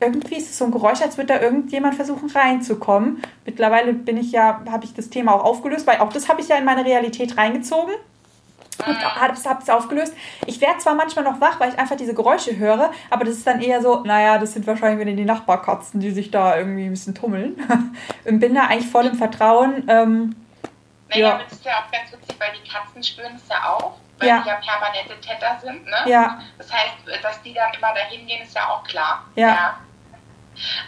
Irgendwie ist es so ein Geräusch, als würde da irgendjemand versuchen reinzukommen. Mittlerweile bin ich ja, habe ich das Thema auch aufgelöst, weil auch das habe ich ja in meine Realität reingezogen und habe es aufgelöst. Ich werde zwar manchmal noch wach, weil ich einfach diese Geräusche höre, aber das ist dann eher so, naja, das sind wahrscheinlich wieder die Nachbarkatzen, die sich da irgendwie ein bisschen tummeln. und bin da eigentlich voll im Vertrauen. Ähm, naja, ja. das ist ja auch ganz witzig, weil die Katzen spüren es ja auch weil ja. die ja permanente Täter sind. Ne? Ja. Das heißt, dass die dann immer dahin gehen, ist ja auch klar. Ja. ja.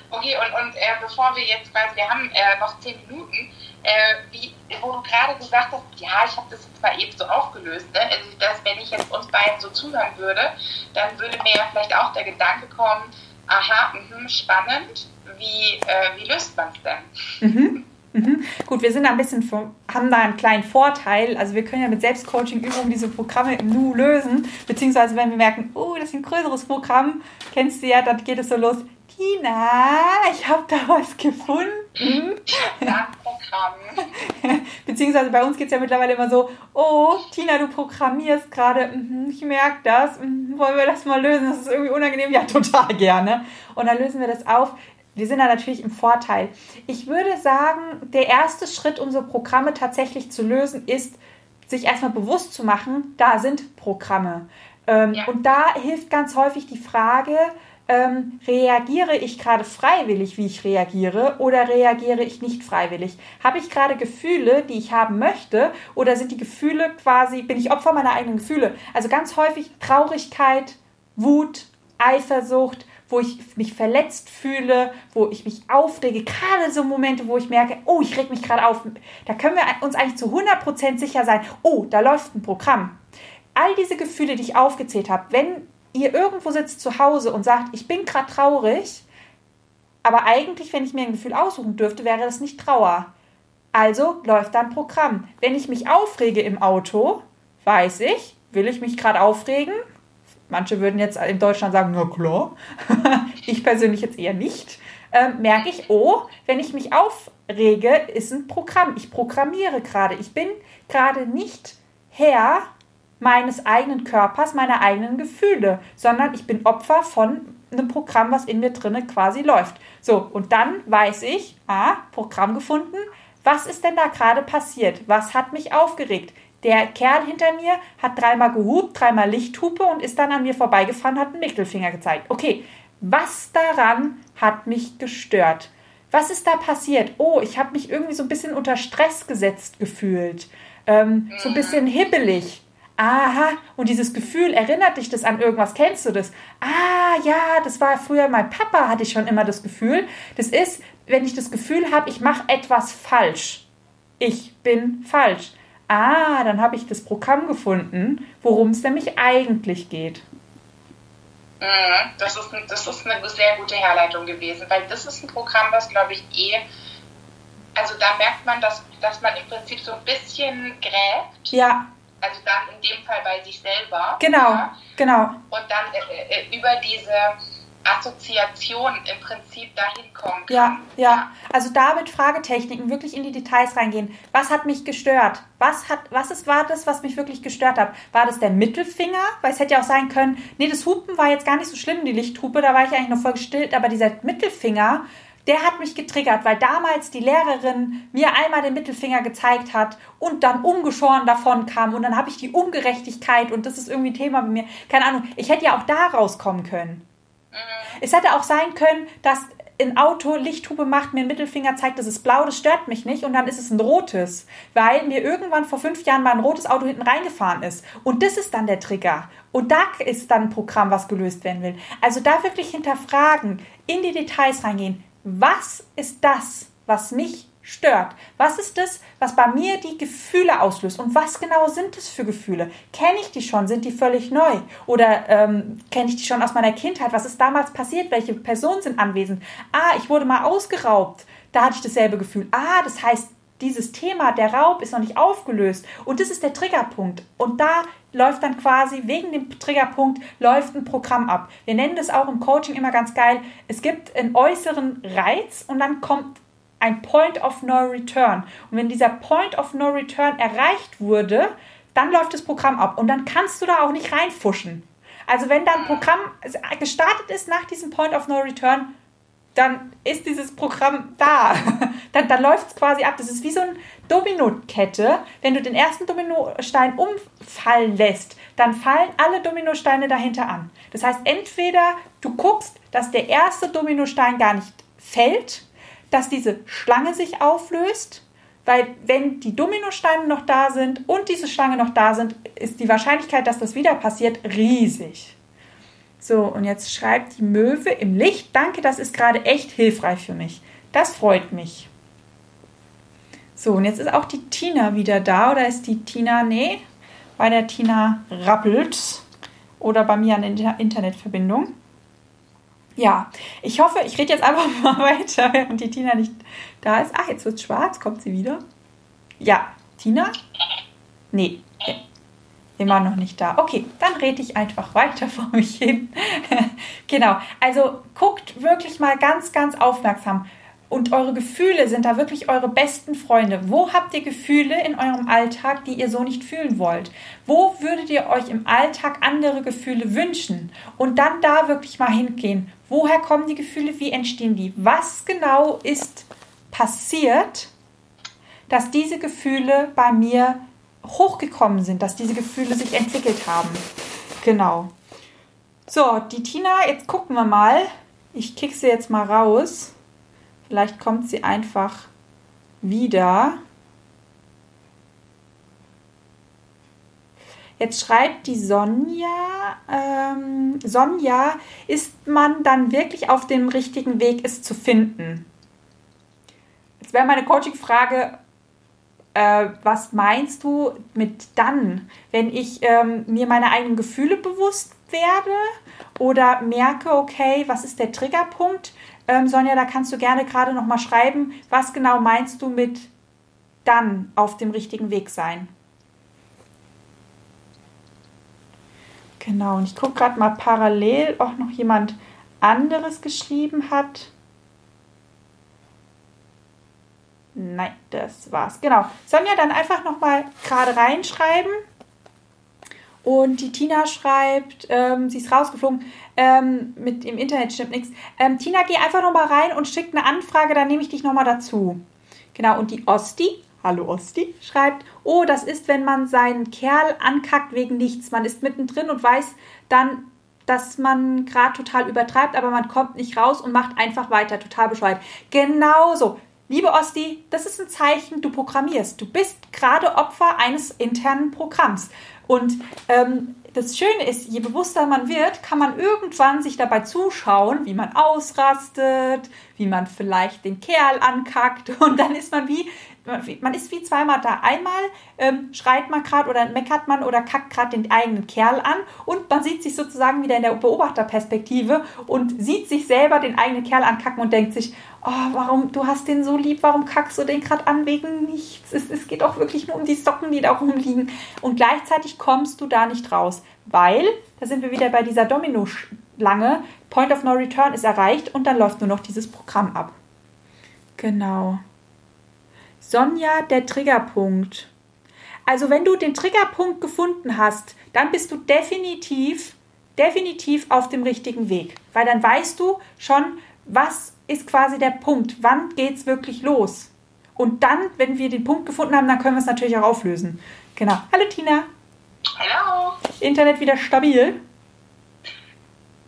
Okay, und, und äh, bevor wir jetzt quasi, wir haben äh, noch zehn Minuten, äh, wie, wo du gerade gesagt hast, ja, ich habe das jetzt mal eben so aufgelöst, ne? also dass wenn ich jetzt uns beiden so zuhören würde, dann würde mir ja vielleicht auch der Gedanke kommen, aha, mh, spannend, wie, äh, wie löst man es denn? Mhm. Mhm. Gut, wir sind da ein bisschen, haben da einen kleinen Vorteil. Also wir können ja mit Selbstcoaching-Übungen diese Programme im Nu lösen. Beziehungsweise wenn wir merken, oh, das ist ein größeres Programm, kennst du ja, dann geht es so los. Tina, ich habe da was gefunden. Ja, Programm. Beziehungsweise bei uns geht es ja mittlerweile immer so, oh, Tina, du programmierst gerade, mhm, ich merke das, mhm, wollen wir das mal lösen? Das ist irgendwie unangenehm. Ja, total gerne. Und dann lösen wir das auf wir sind da natürlich im Vorteil. Ich würde sagen, der erste Schritt, um so Programme tatsächlich zu lösen, ist, sich erstmal bewusst zu machen, da sind Programme. Ähm, ja. Und da hilft ganz häufig die Frage, ähm, reagiere ich gerade freiwillig, wie ich reagiere, oder reagiere ich nicht freiwillig? Habe ich gerade Gefühle, die ich haben möchte, oder sind die Gefühle quasi, bin ich Opfer meiner eigenen Gefühle? Also ganz häufig Traurigkeit, Wut, Eifersucht, wo ich mich verletzt fühle, wo ich mich aufrege, gerade so Momente, wo ich merke, oh, ich reg mich gerade auf, da können wir uns eigentlich zu 100% sicher sein, oh, da läuft ein Programm. All diese Gefühle, die ich aufgezählt habe, wenn ihr irgendwo sitzt zu Hause und sagt, ich bin gerade traurig, aber eigentlich, wenn ich mir ein Gefühl aussuchen dürfte, wäre das nicht Trauer. Also läuft da ein Programm. Wenn ich mich aufrege im Auto, weiß ich, will ich mich gerade aufregen? manche würden jetzt in Deutschland sagen, na klar, ich persönlich jetzt eher nicht, ähm, merke ich, oh, wenn ich mich aufrege, ist ein Programm. Ich programmiere gerade. Ich bin gerade nicht Herr meines eigenen Körpers, meiner eigenen Gefühle, sondern ich bin Opfer von einem Programm, was in mir drinne quasi läuft. So, und dann weiß ich, ah, Programm gefunden. Was ist denn da gerade passiert? Was hat mich aufgeregt? Der Kerl hinter mir hat dreimal gehupt, dreimal Lichthupe und ist dann an mir vorbeigefahren, hat einen Mittelfinger gezeigt. Okay, was daran hat mich gestört? Was ist da passiert? Oh, ich habe mich irgendwie so ein bisschen unter Stress gesetzt gefühlt. Ähm, so ein bisschen hibbelig. Aha, und dieses Gefühl, erinnert dich das an irgendwas? Kennst du das? Ah, ja, das war früher mein Papa, hatte ich schon immer das Gefühl. Das ist, wenn ich das Gefühl habe, ich mache etwas falsch. Ich bin falsch ah, dann habe ich das Programm gefunden, worum es nämlich eigentlich geht. Mhm, das ist, das ist eine sehr gute Herleitung gewesen, weil das ist ein Programm, was, glaube ich, eh, also da merkt man, dass, dass man im Prinzip so ein bisschen gräbt. Ja. Also dann in dem Fall bei sich selber. Genau, ja, genau. Und dann äh, äh über diese Assoziation im Prinzip dahin kommen kann. Ja, ja. Also da mit Fragetechniken wirklich in die Details reingehen. Was hat mich gestört? Was hat, was ist, war das, was mich wirklich gestört hat? War das der Mittelfinger? Weil es hätte ja auch sein können, nee, das Hupen war jetzt gar nicht so schlimm, die Lichthupe, da war ich eigentlich noch voll gestillt, aber dieser Mittelfinger, der hat mich getriggert, weil damals die Lehrerin mir einmal den Mittelfinger gezeigt hat und dann ungeschoren davon kam und dann habe ich die Ungerechtigkeit und das ist irgendwie ein Thema bei mir. Keine Ahnung, ich hätte ja auch da rauskommen können. Es hätte auch sein können, dass ein Auto Lichthupe macht, mir einen Mittelfinger zeigt, das ist blau, das stört mich nicht und dann ist es ein rotes, weil mir irgendwann vor fünf Jahren mal ein rotes Auto hinten reingefahren ist. Und das ist dann der Trigger. Und da ist dann ein Programm, was gelöst werden will. Also da wirklich hinterfragen, in die Details reingehen. Was ist das, was mich stört? Was ist das, was bei mir die Gefühle auslöst? Und was genau sind es für Gefühle? Kenne ich die schon? Sind die völlig neu? Oder ähm, kenne ich die schon aus meiner Kindheit? Was ist damals passiert? Welche Personen sind anwesend? Ah, ich wurde mal ausgeraubt. Da hatte ich dasselbe Gefühl. Ah, das heißt, dieses Thema, der Raub, ist noch nicht aufgelöst. Und das ist der Triggerpunkt. Und da läuft dann quasi, wegen dem Triggerpunkt, läuft ein Programm ab. Wir nennen das auch im Coaching immer ganz geil. Es gibt einen äußeren Reiz und dann kommt ein Point of No Return. Und wenn dieser Point of No Return erreicht wurde, dann läuft das Programm ab. Und dann kannst du da auch nicht reinfuschen. Also wenn dann Programm gestartet ist nach diesem Point of No Return, dann ist dieses Programm da. dann dann läuft es quasi ab. Das ist wie so eine Dominokette. Wenn du den ersten Dominostein umfallen lässt, dann fallen alle Dominosteine dahinter an. Das heißt, entweder du guckst, dass der erste Dominostein gar nicht fällt, dass diese Schlange sich auflöst, weil wenn die Dominosteine noch da sind und diese Schlange noch da sind, ist die Wahrscheinlichkeit, dass das wieder passiert, riesig. So, und jetzt schreibt die Möwe im Licht, danke, das ist gerade echt hilfreich für mich. Das freut mich. So, und jetzt ist auch die Tina wieder da. Oder ist die Tina, nee, bei der Tina rappelt. Oder bei mir an der Internetverbindung. Ja, ich hoffe, ich rede jetzt einfach mal weiter, während die Tina nicht da ist. Ach, jetzt wird es schwarz. Kommt sie wieder? Ja, Tina? Nee, immer noch nicht da. Okay, dann rede ich einfach weiter vor mich hin. genau, also guckt wirklich mal ganz, ganz aufmerksam. Und eure Gefühle sind da wirklich eure besten Freunde. Wo habt ihr Gefühle in eurem Alltag, die ihr so nicht fühlen wollt? Wo würdet ihr euch im Alltag andere Gefühle wünschen? Und dann da wirklich mal hingehen. Woher kommen die Gefühle? Wie entstehen die? Was genau ist passiert, dass diese Gefühle bei mir hochgekommen sind, dass diese Gefühle sich entwickelt haben. Genau. So, die Tina, jetzt gucken wir mal. Ich kick sie jetzt mal raus. Vielleicht kommt sie einfach wieder. Jetzt schreibt die Sonja, ähm, Sonja, ist man dann wirklich auf dem richtigen Weg, es zu finden? Jetzt wäre meine Coaching-Frage, äh, was meinst du mit dann, wenn ich ähm, mir meine eigenen Gefühle bewusst werde oder merke, okay, was ist der Triggerpunkt? Ähm, Sonja, da kannst du gerne gerade noch mal schreiben, was genau meinst du mit dann auf dem richtigen Weg sein? Genau, und ich gucke gerade mal parallel, ob noch jemand anderes geschrieben hat. Nein, das war's. Genau. Sonja, dann einfach nochmal gerade reinschreiben. Und die Tina schreibt, ähm, sie ist rausgeflogen, ähm, mit im Internet stimmt nichts. Ähm, Tina, geh einfach nochmal rein und schick eine Anfrage, dann nehme ich dich nochmal dazu. Genau, und die Osti, hallo Osti, schreibt, oh, das ist, wenn man seinen Kerl ankackt wegen nichts. Man ist mittendrin und weiß dann, dass man gerade total übertreibt, aber man kommt nicht raus und macht einfach weiter, total bescheuert. Genauso. Liebe Osti, das ist ein Zeichen, du programmierst. Du bist gerade Opfer eines internen Programms. Und ähm, das Schöne ist, je bewusster man wird, kann man irgendwann sich dabei zuschauen, wie man ausrastet, wie man vielleicht den Kerl ankackt. Und dann ist man wie man ist wie zweimal da. Einmal ähm, schreit man gerade oder meckert man oder kackt gerade den eigenen Kerl an und man sieht sich sozusagen wieder in der Beobachterperspektive und sieht sich selber den eigenen Kerl ankacken und denkt sich, oh, warum, du hast den so lieb, warum kackst du den gerade an wegen nichts? Es, es geht auch wirklich nur um die Socken, die da rumliegen. Und gleichzeitig kommst du da nicht raus, weil, da sind wir wieder bei dieser Domino-Schlange, Point of No Return ist erreicht und dann läuft nur noch dieses Programm ab. Genau. Sonja, der Triggerpunkt. Also wenn du den Triggerpunkt gefunden hast, dann bist du definitiv, definitiv auf dem richtigen Weg. Weil dann weißt du schon, was ist quasi der Punkt, wann geht es wirklich los. Und dann, wenn wir den Punkt gefunden haben, dann können wir es natürlich auch auflösen. Genau. Hallo Tina. Hallo. Internet wieder stabil?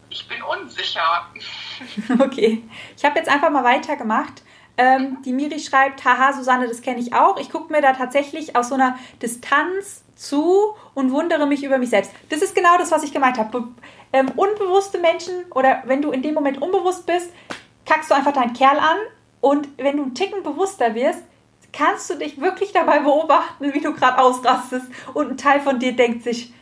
Ich bin unsicher. okay. Ich habe jetzt einfach mal weitergemacht. Ähm, die Miri schreibt, haha, Susanne, das kenne ich auch. Ich gucke mir da tatsächlich aus so einer Distanz zu und wundere mich über mich selbst. Das ist genau das, was ich gemeint habe. Ähm, unbewusste Menschen oder wenn du in dem Moment unbewusst bist, kackst du einfach deinen Kerl an Und wenn du einen Ticken bewusster wirst, kannst du dich wirklich dabei beobachten, wie du gerade ausrastest und ein Teil von dir denkt sich,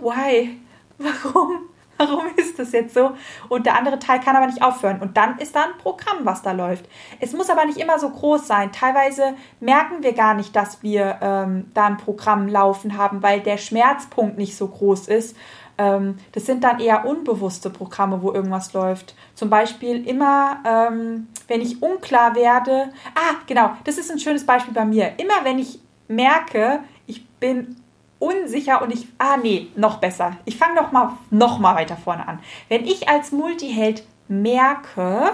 why? Warum? Warum ist das jetzt so? Und der andere Teil kann aber nicht aufhören. Und dann ist da ein Programm, was da läuft. Es muss aber nicht immer so groß sein. Teilweise merken wir gar nicht, dass wir ähm, da ein Programm laufen haben, weil der Schmerzpunkt nicht so groß ist. Ähm, das sind dann eher unbewusste Programme, wo irgendwas läuft. Zum Beispiel immer, ähm, wenn ich unklar werde. Ah, genau, das ist ein schönes Beispiel bei mir. Immer wenn ich merke, ich bin unsicher und ich, ah nee, noch besser. Ich fange noch mal, noch mal weiter vorne an. Wenn ich als Multiheld merke,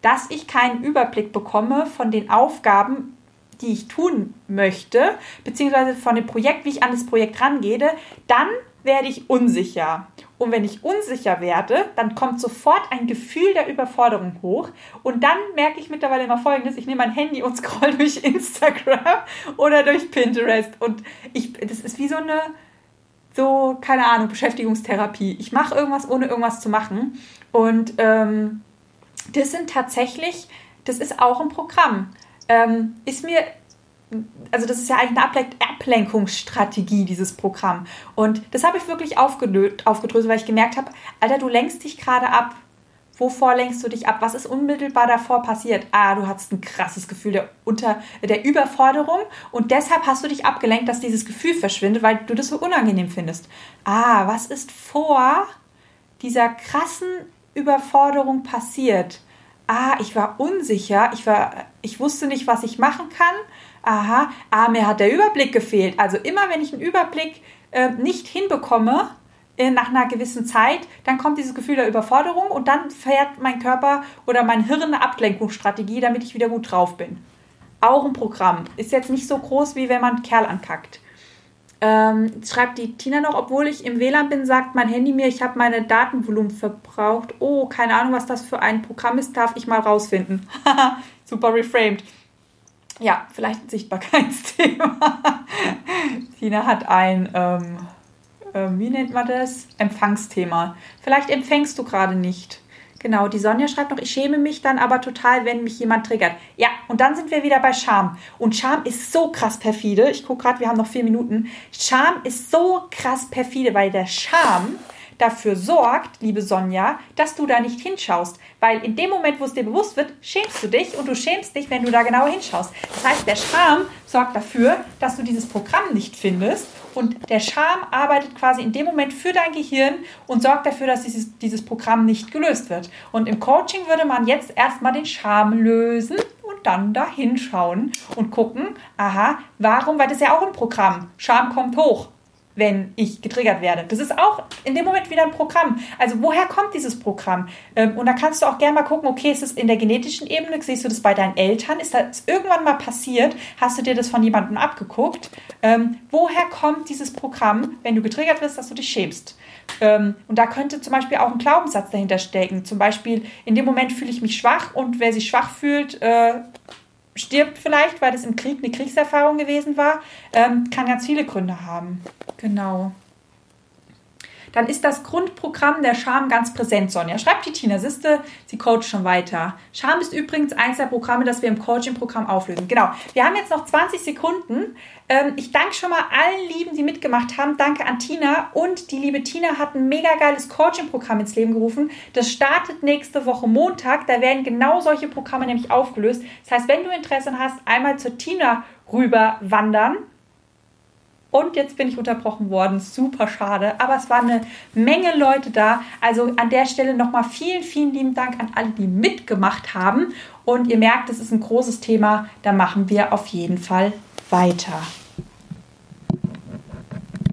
dass ich keinen Überblick bekomme von den Aufgaben, die ich tun möchte, beziehungsweise von dem Projekt, wie ich an das Projekt rangehe, dann werde ich unsicher. Und wenn ich unsicher werde, dann kommt sofort ein Gefühl der Überforderung hoch. Und dann merke ich mittlerweile immer Folgendes. Ich nehme mein Handy und scroll durch Instagram oder durch Pinterest. Und ich, das ist wie so eine, so, keine Ahnung, Beschäftigungstherapie. Ich mache irgendwas, ohne irgendwas zu machen. Und ähm, das sind tatsächlich, das ist auch ein Programm. Ähm, ist mir also das ist ja eigentlich eine Ablenkungsstrategie, dieses Programm. Und das habe ich wirklich aufgedröselt, weil ich gemerkt habe, Alter, du lenkst dich gerade ab. Wovor lenkst du dich ab? Was ist unmittelbar davor passiert? Ah, du hattest ein krasses Gefühl der, Unter, der Überforderung und deshalb hast du dich abgelenkt, dass dieses Gefühl verschwindet, weil du das so unangenehm findest. Ah, was ist vor dieser krassen Überforderung passiert? Ah, ich war unsicher, ich, war, ich wusste nicht, was ich machen kann aha, ah, mir hat der Überblick gefehlt. Also immer wenn ich einen Überblick äh, nicht hinbekomme, äh, nach einer gewissen Zeit, dann kommt dieses Gefühl der Überforderung und dann fährt mein Körper oder mein Hirn eine Ablenkungsstrategie, damit ich wieder gut drauf bin. Auch ein Programm. Ist jetzt nicht so groß, wie wenn man einen Kerl ankackt. Ähm, schreibt die Tina noch, obwohl ich im WLAN bin, sagt mein Handy mir, ich habe meine Datenvolumen verbraucht. Oh, keine Ahnung, was das für ein Programm ist, darf ich mal rausfinden. Super reframed ja, vielleicht ein Sichtbarkeitsthema. Tina hat ein, ähm, äh, wie nennt man das? Empfangsthema. Vielleicht empfängst du gerade nicht. Genau, die Sonja schreibt noch, ich schäme mich dann aber total, wenn mich jemand triggert. Ja, und dann sind wir wieder bei Scham. Und Scham ist so krass perfide. Ich gucke gerade, wir haben noch vier Minuten. Scham ist so krass perfide, weil der Scham dafür sorgt, liebe Sonja, dass du da nicht hinschaust. Weil in dem Moment, wo es dir bewusst wird, schämst du dich und du schämst dich, wenn du da genauer hinschaust. Das heißt, der Scham sorgt dafür, dass du dieses Programm nicht findest und der Scham arbeitet quasi in dem Moment für dein Gehirn und sorgt dafür, dass dieses, dieses Programm nicht gelöst wird. Und im Coaching würde man jetzt erstmal den Scham lösen und dann da hinschauen und gucken, aha, warum, weil das ist ja auch ein Programm. Scham kommt hoch wenn ich getriggert werde. Das ist auch in dem Moment wieder ein Programm. Also woher kommt dieses Programm? Ähm, und da kannst du auch gerne mal gucken, okay, ist es in der genetischen Ebene? Siehst du das bei deinen Eltern? Ist das irgendwann mal passiert? Hast du dir das von jemandem abgeguckt? Ähm, woher kommt dieses Programm, wenn du getriggert wirst, dass du dich schämst? Ähm, und da könnte zum Beispiel auch ein Glaubenssatz dahinter stecken. Zum Beispiel, in dem Moment fühle ich mich schwach und wer sich schwach fühlt, äh, stirbt vielleicht, weil das im Krieg eine Kriegserfahrung gewesen war, ähm, kann ganz viele Gründe haben. Genau. Dann ist das Grundprogramm der Scham ganz präsent, Sonja. Schreibt die Tina Siste, sie coacht schon weiter. Scham ist übrigens eins der Programme, das wir im Coaching-Programm auflösen. Genau. Wir haben jetzt noch 20 Sekunden. Ähm, ich danke schon mal allen Lieben, die mitgemacht haben. Danke an Tina. Und die liebe Tina hat ein mega geiles Coaching-Programm ins Leben gerufen. Das startet nächste Woche Montag. Da werden genau solche Programme nämlich aufgelöst. Das heißt, wenn du Interesse hast, einmal zur Tina rüber wandern und jetzt bin ich unterbrochen worden. Super schade. Aber es waren eine Menge Leute da. Also an der Stelle nochmal vielen, vielen lieben Dank an alle, die mitgemacht haben. Und ihr merkt, es ist ein großes Thema. Da machen wir auf jeden Fall weiter.